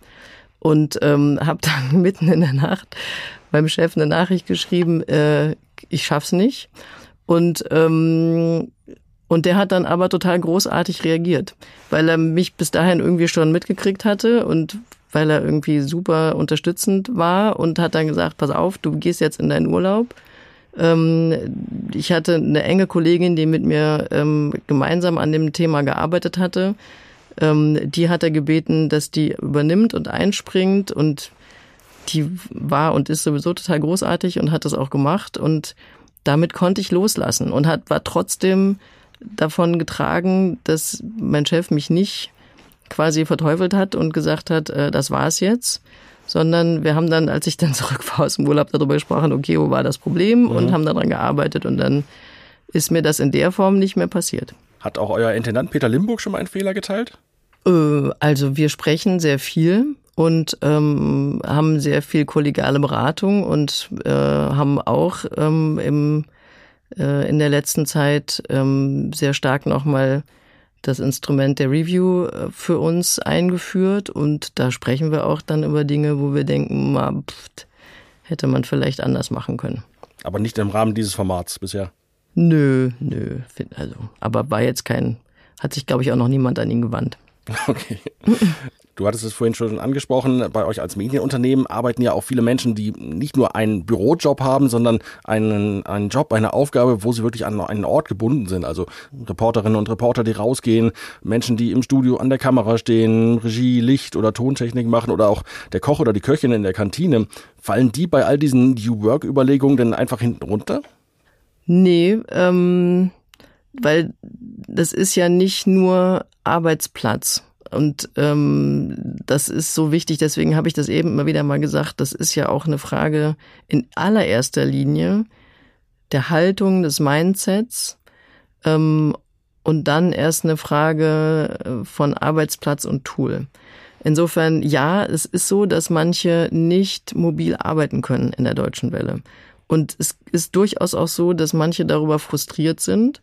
Und ähm, habe dann mitten in der Nacht meinem Chef eine Nachricht geschrieben, äh, ich schaff's nicht. Und ähm, und der hat dann aber total großartig reagiert, weil er mich bis dahin irgendwie schon mitgekriegt hatte und weil er irgendwie super unterstützend war und hat dann gesagt, pass auf, du gehst jetzt in deinen Urlaub. Ähm, ich hatte eine enge Kollegin, die mit mir ähm, gemeinsam an dem Thema gearbeitet hatte. Ähm, die hat er gebeten, dass die übernimmt und einspringt und die war und ist sowieso total großartig und hat das auch gemacht und damit konnte ich loslassen und hat, war trotzdem davon getragen, dass mein Chef mich nicht quasi verteufelt hat und gesagt hat, äh, das war's jetzt, sondern wir haben dann, als ich dann zurück war aus dem Urlaub, darüber gesprochen, okay, wo war das Problem mhm. und haben daran gearbeitet und dann ist mir das in der Form nicht mehr passiert. Hat auch euer Intendant Peter Limburg schon mal einen Fehler geteilt? Äh, also wir sprechen sehr viel und ähm, haben sehr viel kollegiale Beratung und äh, haben auch ähm, im, äh, in der letzten Zeit ähm, sehr stark nochmal das Instrument der Review äh, für uns eingeführt und da sprechen wir auch dann über Dinge, wo wir denken, ma, pff, hätte man vielleicht anders machen können. Aber nicht im Rahmen dieses Formats bisher. Nö, nö, also, aber war jetzt kein, hat sich glaube ich auch noch niemand an ihn gewandt. Okay. Du hattest es vorhin schon angesprochen, bei euch als Medienunternehmen arbeiten ja auch viele Menschen, die nicht nur einen Bürojob haben, sondern einen, einen Job, eine Aufgabe, wo sie wirklich an einen Ort gebunden sind. Also Reporterinnen und Reporter, die rausgehen, Menschen, die im Studio an der Kamera stehen, Regie, Licht oder Tontechnik machen oder auch der Koch oder die Köchin in der Kantine. Fallen die bei all diesen New Work-Überlegungen denn einfach hinten runter? Nee, ähm, weil das ist ja nicht nur Arbeitsplatz. Und ähm, das ist so wichtig, deswegen habe ich das eben immer wieder mal gesagt, das ist ja auch eine Frage in allererster Linie der Haltung, des Mindsets ähm, und dann erst eine Frage äh, von Arbeitsplatz und Tool. Insofern, ja, es ist so, dass manche nicht mobil arbeiten können in der deutschen Welle. Und es ist durchaus auch so, dass manche darüber frustriert sind,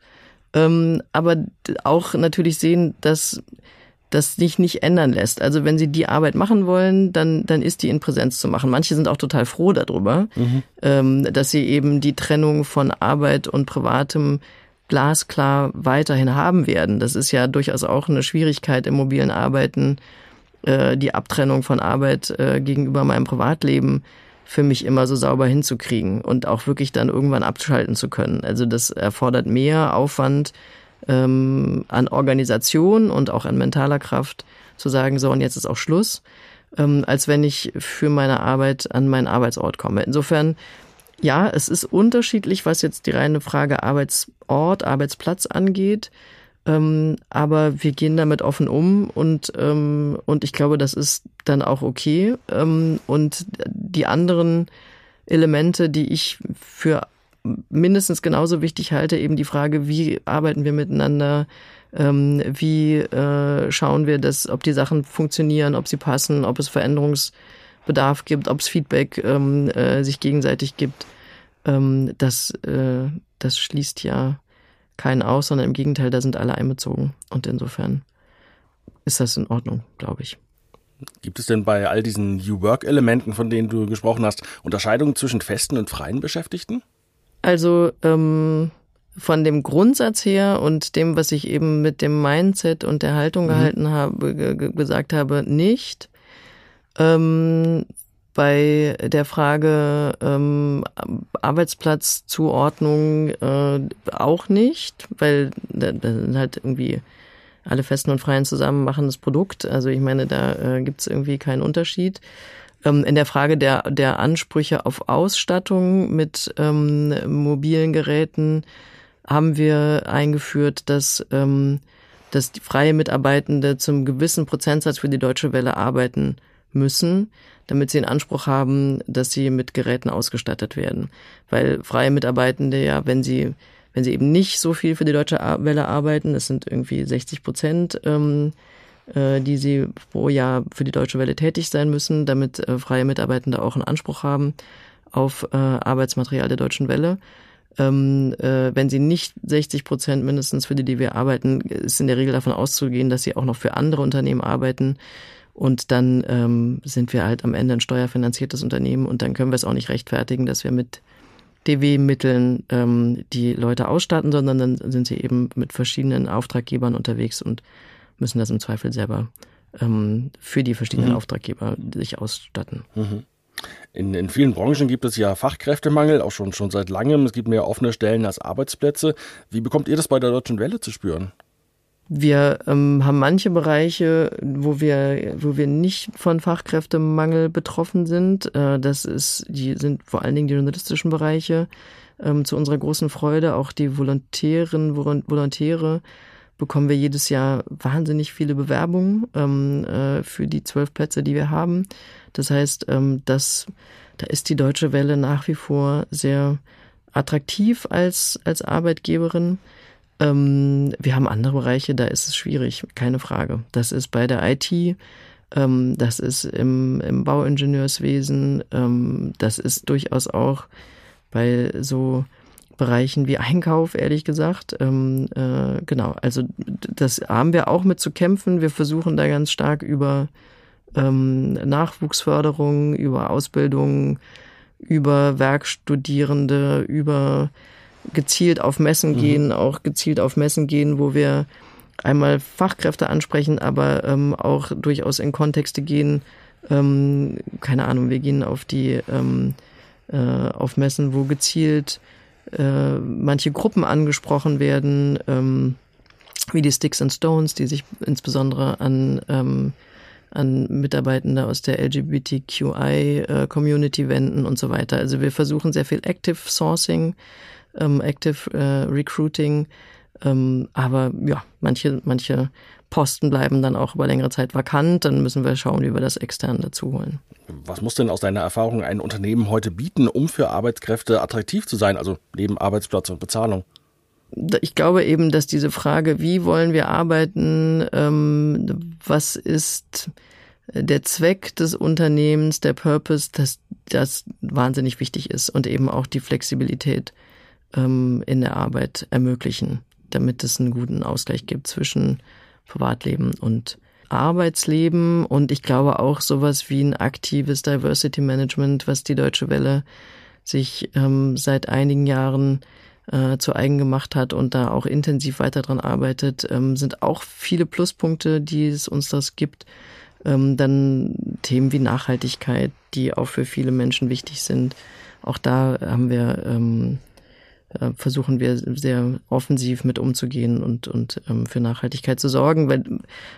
ähm, aber auch natürlich sehen, dass das sich nicht ändern lässt. Also wenn sie die Arbeit machen wollen, dann, dann ist die in Präsenz zu machen. Manche sind auch total froh darüber, mhm. ähm, dass sie eben die Trennung von Arbeit und Privatem glasklar weiterhin haben werden. Das ist ja durchaus auch eine Schwierigkeit im mobilen Arbeiten, äh, die Abtrennung von Arbeit äh, gegenüber meinem Privatleben für mich immer so sauber hinzukriegen und auch wirklich dann irgendwann abschalten zu können. Also das erfordert mehr Aufwand, ähm, an Organisation und auch an mentaler Kraft zu sagen, so und jetzt ist auch Schluss, ähm, als wenn ich für meine Arbeit an meinen Arbeitsort komme. Insofern, ja, es ist unterschiedlich, was jetzt die reine Frage Arbeitsort, Arbeitsplatz angeht. Ähm, aber wir gehen damit offen um und, ähm, und ich glaube, das ist dann auch okay. Ähm, und die anderen Elemente, die ich für mindestens genauso wichtig halte, eben die Frage, wie arbeiten wir miteinander, ähm, wie äh, schauen wir, dass, ob die Sachen funktionieren, ob sie passen, ob es Veränderungsbedarf gibt, ob es Feedback ähm, äh, sich gegenseitig gibt. Ähm, das, äh, das schließt ja keinen aus, sondern im Gegenteil, da sind alle einbezogen. Und insofern ist das in Ordnung, glaube ich. Gibt es denn bei all diesen New Work-Elementen, von denen du gesprochen hast, Unterscheidungen zwischen festen und freien Beschäftigten? Also ähm, von dem Grundsatz her und dem, was ich eben mit dem Mindset und der Haltung mhm. gehalten habe, gesagt habe, nicht. Ähm, bei der Frage ähm, Arbeitsplatzzuordnung äh, auch nicht, weil da, da sind halt irgendwie alle Festen und Freien zusammen machen das Produkt. Also ich meine, da äh, gibt es irgendwie keinen Unterschied. Ähm, in der Frage der, der Ansprüche auf Ausstattung mit ähm, mobilen Geräten haben wir eingeführt, dass, ähm, dass die freie Mitarbeitende zum gewissen Prozentsatz für die Deutsche Welle arbeiten müssen, damit sie einen Anspruch haben, dass sie mit Geräten ausgestattet werden. Weil freie Mitarbeitende ja, wenn sie wenn sie eben nicht so viel für die Deutsche Welle arbeiten, das sind irgendwie 60 Prozent, ähm, äh, die sie pro Jahr für die Deutsche Welle tätig sein müssen, damit äh, freie Mitarbeitende auch einen Anspruch haben auf äh, Arbeitsmaterial der Deutschen Welle. Ähm, äh, wenn sie nicht 60 Prozent mindestens für die, die wir arbeiten, ist in der Regel davon auszugehen, dass sie auch noch für andere Unternehmen arbeiten. Und dann ähm, sind wir halt am Ende ein steuerfinanziertes Unternehmen und dann können wir es auch nicht rechtfertigen, dass wir mit DW-Mitteln ähm, die Leute ausstatten, sondern dann sind sie eben mit verschiedenen Auftraggebern unterwegs und müssen das im Zweifel selber ähm, für die verschiedenen mhm. Auftraggeber sich ausstatten. Mhm. In, in vielen Branchen gibt es ja Fachkräftemangel, auch schon, schon seit langem. Es gibt mehr offene Stellen als Arbeitsplätze. Wie bekommt ihr das bei der Deutschen Welle zu spüren? Wir ähm, haben manche Bereiche, wo wir, wo wir nicht von Fachkräftemangel betroffen sind. Äh, das ist, die sind vor allen Dingen die journalistischen Bereiche. Ähm, zu unserer großen Freude auch die Volontären, Volontäre bekommen wir jedes Jahr wahnsinnig viele Bewerbungen ähm, äh, für die zwölf Plätze, die wir haben. Das heißt, ähm, dass da ist die Deutsche Welle nach wie vor sehr attraktiv als als Arbeitgeberin. Ähm, wir haben andere Bereiche, da ist es schwierig, keine Frage. Das ist bei der IT, ähm, das ist im, im Bauingenieurswesen, ähm, das ist durchaus auch bei so Bereichen wie Einkauf, ehrlich gesagt. Ähm, äh, genau, also das haben wir auch mit zu kämpfen. Wir versuchen da ganz stark über ähm, Nachwuchsförderung, über Ausbildung, über Werkstudierende, über gezielt auf Messen mhm. gehen, auch gezielt auf Messen gehen, wo wir einmal Fachkräfte ansprechen, aber ähm, auch durchaus in Kontexte gehen. Ähm, keine Ahnung, wir gehen auf die ähm, äh, auf Messen, wo gezielt äh, manche Gruppen angesprochen werden, ähm, wie die Sticks and Stones, die sich insbesondere an ähm, an Mitarbeitende aus der LGBTQI-Community äh, wenden und so weiter. Also wir versuchen sehr viel Active Sourcing ähm, Active äh, Recruiting. Ähm, aber ja, manche, manche Posten bleiben dann auch über längere Zeit vakant. Dann müssen wir schauen, wie wir das extern dazu holen. Was muss denn aus deiner Erfahrung ein Unternehmen heute bieten, um für Arbeitskräfte attraktiv zu sein, also neben Arbeitsplatz und Bezahlung? Ich glaube eben, dass diese Frage, wie wollen wir arbeiten, ähm, was ist der Zweck des Unternehmens, der Purpose, dass das wahnsinnig wichtig ist und eben auch die Flexibilität ähm, in der Arbeit ermöglichen, damit es einen guten Ausgleich gibt zwischen Privatleben und Arbeitsleben. Und ich glaube auch sowas wie ein aktives Diversity Management, was die Deutsche Welle sich ähm, seit einigen Jahren äh, zu eigen gemacht hat und da auch intensiv weiter dran arbeitet, ähm, sind auch viele Pluspunkte, die es uns das gibt. Ähm, dann Themen wie Nachhaltigkeit, die auch für viele Menschen wichtig sind. Auch da haben wir ähm, äh, versuchen wir sehr offensiv mit umzugehen und, und ähm, für Nachhaltigkeit zu sorgen. Weil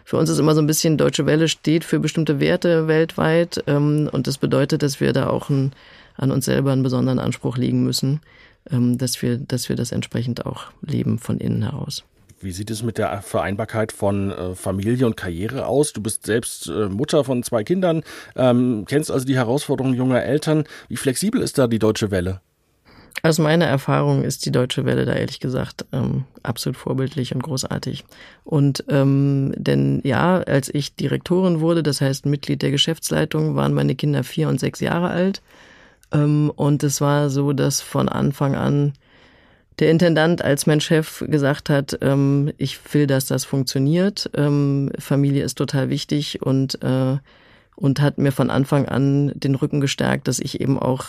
für uns ist immer so ein bisschen, Deutsche Welle steht für bestimmte Werte weltweit ähm, und das bedeutet, dass wir da auch ein, an uns selber einen besonderen Anspruch legen müssen, ähm, dass, wir, dass wir das entsprechend auch leben von innen heraus. Wie sieht es mit der Vereinbarkeit von äh, Familie und Karriere aus? Du bist selbst äh, Mutter von zwei Kindern, ähm, kennst also die Herausforderungen junger Eltern. Wie flexibel ist da die Deutsche Welle? Aus meiner Erfahrung ist die Deutsche Welle da ehrlich gesagt ähm, absolut vorbildlich und großartig. Und ähm, denn ja, als ich Direktorin wurde, das heißt Mitglied der Geschäftsleitung, waren meine Kinder vier und sechs Jahre alt. Ähm, und es war so, dass von Anfang an der Intendant als mein Chef gesagt hat, ähm, ich will, dass das funktioniert. Ähm, Familie ist total wichtig und äh, und hat mir von Anfang an den Rücken gestärkt, dass ich eben auch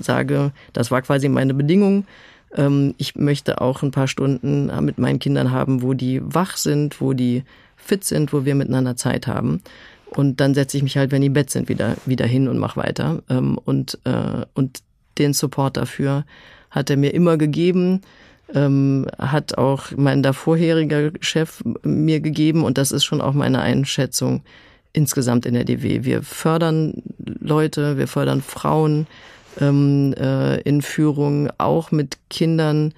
sage, das war quasi meine Bedingung. Ähm, ich möchte auch ein paar Stunden mit meinen Kindern haben, wo die wach sind, wo die fit sind, wo wir miteinander Zeit haben. Und dann setze ich mich halt, wenn die im Bett sind, wieder, wieder hin und mach weiter. Ähm, und, äh, und den Support dafür hat er mir immer gegeben, ähm, hat auch mein davorheriger Chef mir gegeben. Und das ist schon auch meine Einschätzung insgesamt in der DW. Wir fördern Leute, wir fördern Frauen ähm, äh, in Führung, auch mit Kindern.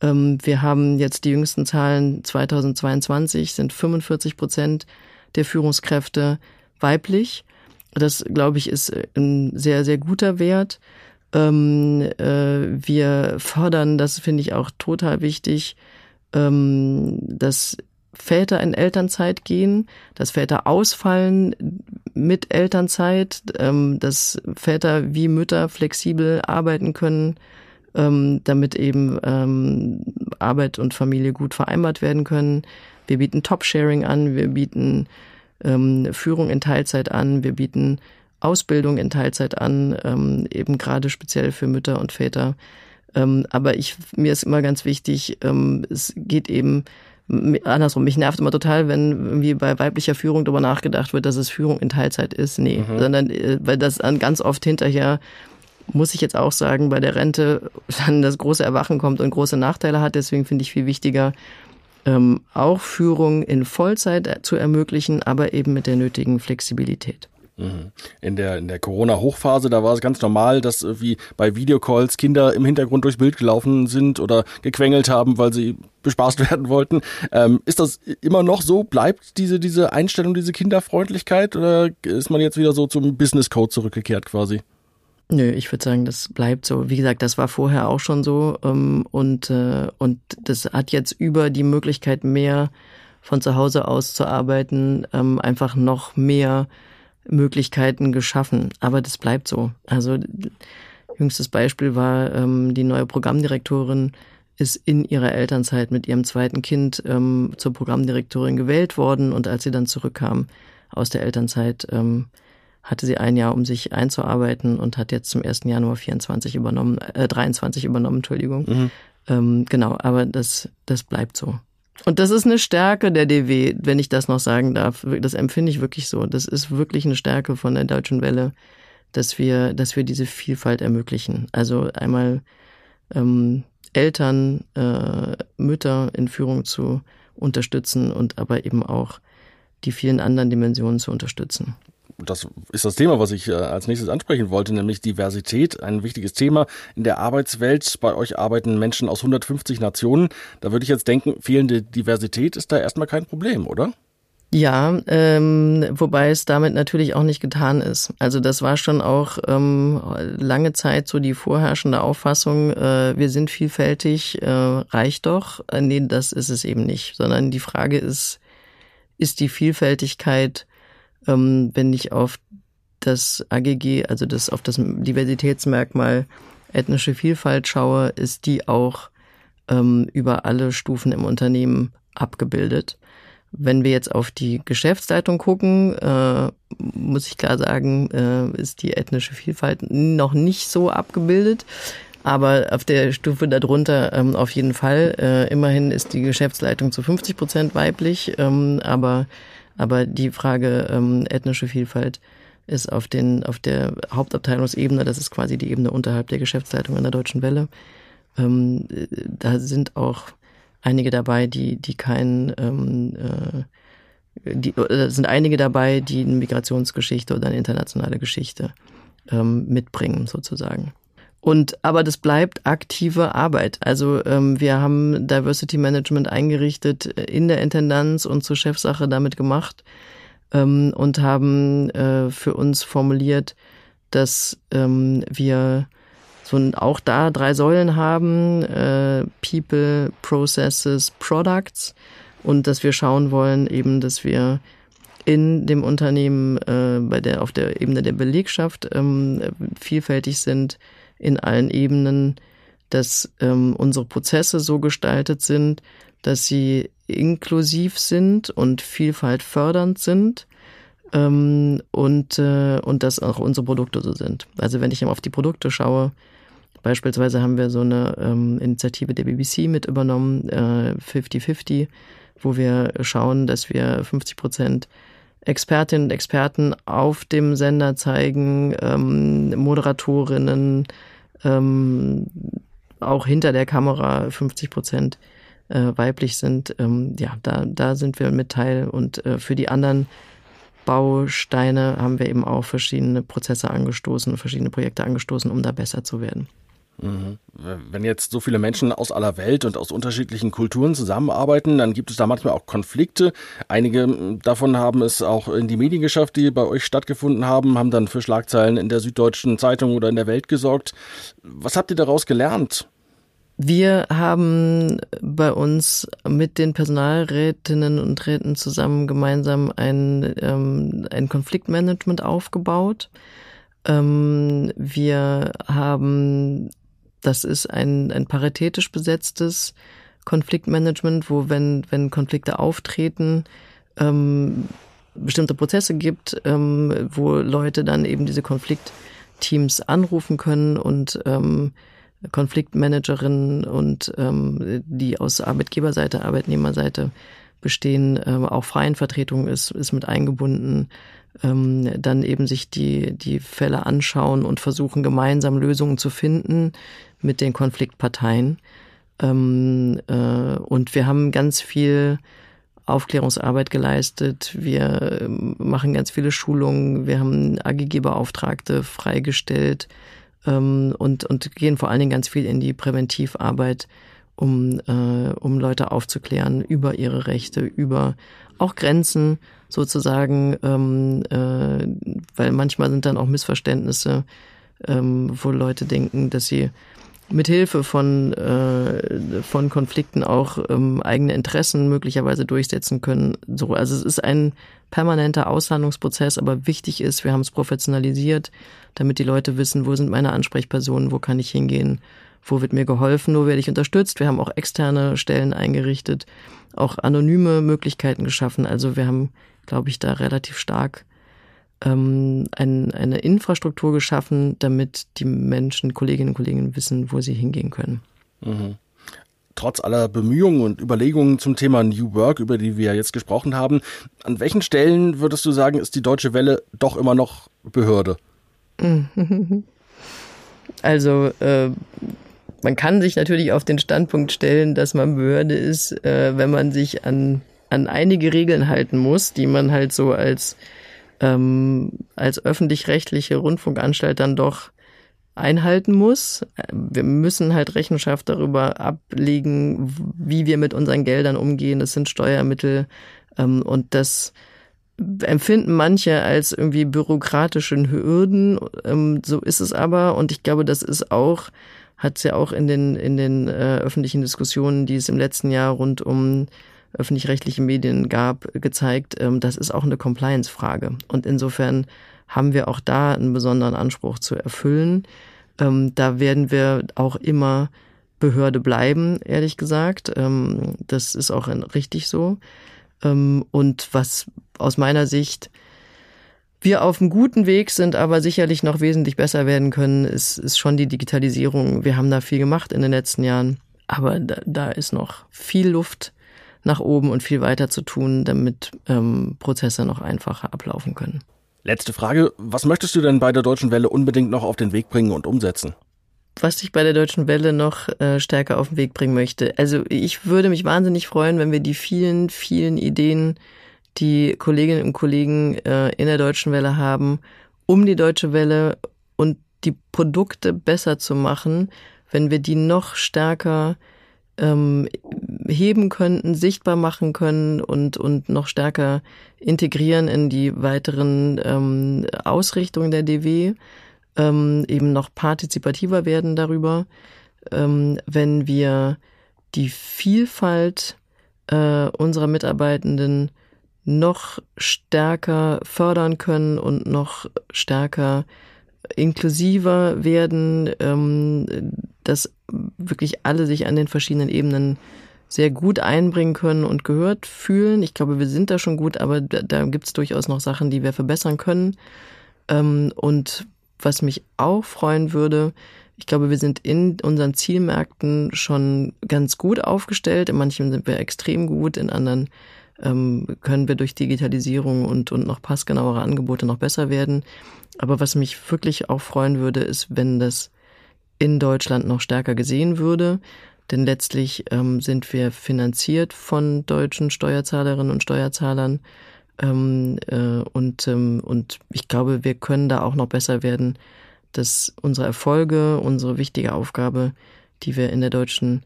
Ähm, wir haben jetzt die jüngsten Zahlen 2022 sind 45 Prozent der Führungskräfte weiblich. Das, glaube ich, ist ein sehr, sehr guter Wert. Ähm, äh, wir fördern, das finde ich auch total wichtig, ähm, dass Väter in Elternzeit gehen, dass Väter ausfallen mit Elternzeit, ähm, dass Väter wie Mütter flexibel arbeiten können, ähm, damit eben ähm, Arbeit und Familie gut vereinbart werden können. Wir bieten Top-Sharing an, wir bieten Führung in Teilzeit an, wir bieten Ausbildung in Teilzeit an, eben gerade speziell für Mütter und Väter. Aber ich, mir ist immer ganz wichtig, es geht eben andersrum, mich nervt immer total, wenn irgendwie bei weiblicher Führung darüber nachgedacht wird, dass es Führung in Teilzeit ist. Nee, mhm. sondern äh, weil das dann ganz oft hinterher muss ich jetzt auch sagen, bei der Rente dann das große Erwachen kommt und große Nachteile hat. Deswegen finde ich viel wichtiger, ähm, auch Führung in Vollzeit zu ermöglichen, aber eben mit der nötigen Flexibilität. Mhm. In der, in der Corona-Hochphase, da war es ganz normal, dass wie bei Videocalls Kinder im Hintergrund durchs Bild gelaufen sind oder gequengelt haben, weil sie bespaßt werden wollten. Ähm, ist das immer noch so? Bleibt diese, diese Einstellung, diese Kinderfreundlichkeit oder ist man jetzt wieder so zum Business Code zurückgekehrt quasi? Nö, ich würde sagen, das bleibt so. Wie gesagt, das war vorher auch schon so ähm, und, äh, und das hat jetzt über die Möglichkeit, mehr von zu Hause aus zu arbeiten, ähm, einfach noch mehr Möglichkeiten geschaffen. Aber das bleibt so. Also jüngstes Beispiel war ähm, die neue Programmdirektorin ist in ihrer Elternzeit mit ihrem zweiten Kind ähm, zur Programmdirektorin gewählt worden und als sie dann zurückkam aus der Elternzeit, ähm, hatte sie ein Jahr, um sich einzuarbeiten und hat jetzt zum 1. Januar 24 übernommen, äh, 23 übernommen, Entschuldigung. Mhm. Ähm, genau, aber das, das bleibt so. Und das ist eine Stärke der DW, wenn ich das noch sagen darf. Das empfinde ich wirklich so. Das ist wirklich eine Stärke von der Deutschen Welle, dass wir, dass wir diese Vielfalt ermöglichen. Also einmal ähm, Eltern, äh, Mütter in Führung zu unterstützen und aber eben auch die vielen anderen Dimensionen zu unterstützen das ist das Thema, was ich äh, als nächstes ansprechen wollte, nämlich Diversität, ein wichtiges Thema in der Arbeitswelt. Bei euch arbeiten Menschen aus 150 Nationen. Da würde ich jetzt denken, fehlende Diversität ist da erstmal kein Problem, oder? Ja, ähm, wobei es damit natürlich auch nicht getan ist. Also das war schon auch ähm, lange Zeit so die vorherrschende Auffassung, äh, wir sind vielfältig, äh, reicht doch. Äh, nee, das ist es eben nicht, sondern die Frage ist, ist die Vielfältigkeit ähm, wenn ich auf das AGG, also das auf das Diversitätsmerkmal ethnische Vielfalt schaue, ist die auch ähm, über alle Stufen im Unternehmen abgebildet. Wenn wir jetzt auf die Geschäftsleitung gucken, äh, muss ich klar sagen, äh, ist die ethnische Vielfalt noch nicht so abgebildet. Aber auf der Stufe darunter ähm, auf jeden Fall. Äh, immerhin ist die Geschäftsleitung zu 50 Prozent weiblich, ähm, aber aber die Frage ähm, ethnische Vielfalt ist auf, den, auf der Hauptabteilungsebene, das ist quasi die Ebene unterhalb der Geschäftsleitung an der Deutschen Welle. Ähm, da sind auch einige dabei, die, die kein, ähm, äh, die, sind einige dabei, die eine Migrationsgeschichte oder eine internationale Geschichte ähm, mitbringen, sozusagen. Und aber das bleibt aktive Arbeit. Also ähm, wir haben Diversity Management eingerichtet in der Intendanz und zur Chefsache damit gemacht ähm, und haben äh, für uns formuliert, dass ähm, wir so auch da drei Säulen haben, äh, People, Processes, Products und dass wir schauen wollen eben, dass wir in dem Unternehmen äh, bei der auf der Ebene der Belegschaft ähm, vielfältig sind in allen Ebenen, dass ähm, unsere Prozesse so gestaltet sind, dass sie inklusiv sind und Vielfalt fördernd sind ähm, und äh, und dass auch unsere Produkte so sind. Also wenn ich auf die Produkte schaue, Beispielsweise haben wir so eine ähm, Initiative der BBC mit übernommen, 50-50, äh, wo wir schauen, dass wir 50 Prozent Expertinnen und Experten auf dem Sender zeigen, ähm, Moderatorinnen, ähm, auch hinter der Kamera 50 Prozent äh, weiblich sind. Ähm, ja, da, da sind wir mit Teil und äh, für die anderen Bausteine haben wir eben auch verschiedene Prozesse angestoßen, verschiedene Projekte angestoßen, um da besser zu werden. Mhm. Wenn jetzt so viele Menschen aus aller Welt und aus unterschiedlichen Kulturen zusammenarbeiten, dann gibt es da manchmal auch Konflikte. Einige davon haben es auch in die Medien geschafft, die bei euch stattgefunden haben, haben dann für Schlagzeilen in der Süddeutschen Zeitung oder in der Welt gesorgt. Was habt ihr daraus gelernt? Wir haben bei uns mit den Personalrätinnen und Räten zusammen gemeinsam ein, ähm, ein Konfliktmanagement aufgebaut. Ähm, wir haben das ist ein, ein paritätisch besetztes Konfliktmanagement, wo wenn, wenn Konflikte auftreten, ähm, bestimmte Prozesse gibt, ähm, wo Leute dann eben diese Konfliktteams anrufen können und ähm, Konfliktmanagerinnen und ähm, die aus Arbeitgeberseite, Arbeitnehmerseite bestehen, ähm, auch freien Vertretung ist, ist mit eingebunden ähm, dann eben sich die, die Fälle anschauen und versuchen, gemeinsam Lösungen zu finden mit den Konfliktparteien. Ähm, äh, und wir haben ganz viel Aufklärungsarbeit geleistet. Wir ähm, machen ganz viele Schulungen. Wir haben AGG-Beauftragte freigestellt ähm, und, und gehen vor allen Dingen ganz viel in die Präventivarbeit, um, äh, um Leute aufzuklären über ihre Rechte, über auch Grenzen sozusagen, ähm, äh, weil manchmal sind dann auch Missverständnisse, ähm, wo Leute denken, dass sie mit Hilfe von äh, von Konflikten auch ähm, eigene Interessen möglicherweise durchsetzen können. So, also es ist ein permanenter Aushandlungsprozess, aber wichtig ist, wir haben es professionalisiert, damit die Leute wissen, wo sind meine Ansprechpersonen, wo kann ich hingehen, wo wird mir geholfen, wo werde ich unterstützt. Wir haben auch externe Stellen eingerichtet, auch anonyme Möglichkeiten geschaffen. Also wir haben glaube ich, da relativ stark ähm, ein, eine Infrastruktur geschaffen, damit die Menschen, Kolleginnen und Kollegen wissen, wo sie hingehen können. Mhm. Trotz aller Bemühungen und Überlegungen zum Thema New Work, über die wir jetzt gesprochen haben, an welchen Stellen würdest du sagen, ist die Deutsche Welle doch immer noch Behörde? Also äh, man kann sich natürlich auf den Standpunkt stellen, dass man Behörde ist, äh, wenn man sich an an einige Regeln halten muss, die man halt so als, ähm, als öffentlich-rechtliche Rundfunkanstalt dann doch einhalten muss. Wir müssen halt Rechenschaft darüber ablegen, wie wir mit unseren Geldern umgehen. Das sind Steuermittel ähm, und das empfinden manche als irgendwie bürokratischen Hürden. Ähm, so ist es aber und ich glaube, das ist auch hat es ja auch in den in den äh, öffentlichen Diskussionen, die es im letzten Jahr rund um öffentlich-rechtliche Medien gab, gezeigt, ähm, das ist auch eine Compliance-Frage. Und insofern haben wir auch da einen besonderen Anspruch zu erfüllen. Ähm, da werden wir auch immer Behörde bleiben, ehrlich gesagt. Ähm, das ist auch richtig so. Und was aus meiner Sicht wir auf einem guten Weg sind, aber sicherlich noch wesentlich besser werden können, ist, ist schon die Digitalisierung. Wir haben da viel gemacht in den letzten Jahren, aber da, da ist noch viel Luft nach oben und viel weiter zu tun, damit ähm, Prozesse noch einfacher ablaufen können. Letzte Frage. Was möchtest du denn bei der Deutschen Welle unbedingt noch auf den Weg bringen und umsetzen? Was ich bei der Deutschen Welle noch äh, stärker auf den Weg bringen möchte. Also ich würde mich wahnsinnig freuen, wenn wir die vielen, vielen Ideen, die Kolleginnen und Kollegen äh, in der Deutschen Welle haben, um die Deutsche Welle und die Produkte besser zu machen, wenn wir die noch stärker ähm, heben könnten, sichtbar machen können und, und noch stärker integrieren in die weiteren ähm, Ausrichtungen der DW, ähm, eben noch partizipativer werden darüber, ähm, wenn wir die Vielfalt äh, unserer Mitarbeitenden noch stärker fördern können und noch stärker inklusiver werden, ähm, dass wirklich alle sich an den verschiedenen Ebenen sehr gut einbringen können und gehört fühlen. Ich glaube, wir sind da schon gut, aber da, da gibt es durchaus noch Sachen, die wir verbessern können. Ähm, und was mich auch freuen würde, ich glaube, wir sind in unseren Zielmärkten schon ganz gut aufgestellt. In manchen sind wir extrem gut, in anderen ähm, können wir durch Digitalisierung und, und noch passgenauere Angebote noch besser werden. Aber was mich wirklich auch freuen würde, ist, wenn das in Deutschland noch stärker gesehen würde. Denn letztlich ähm, sind wir finanziert von deutschen Steuerzahlerinnen und Steuerzahlern. Ähm, äh, und, ähm, und ich glaube, wir können da auch noch besser werden, dass unsere Erfolge, unsere wichtige Aufgabe, die wir in der deutschen,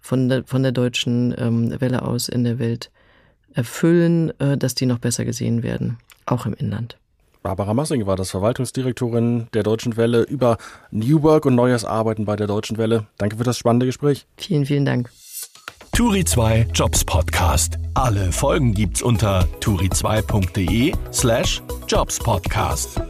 von der, von der deutschen ähm, Welle aus in der Welt erfüllen, äh, dass die noch besser gesehen werden, auch im Inland. Barbara Massing war das Verwaltungsdirektorin der Deutschen Welle über New Work und neues Arbeiten bei der Deutschen Welle. Danke für das spannende Gespräch. Vielen, vielen Dank. Turi 2 Jobs Podcast. Alle Folgen gibt's unter turi2.de slash Jobs Podcast.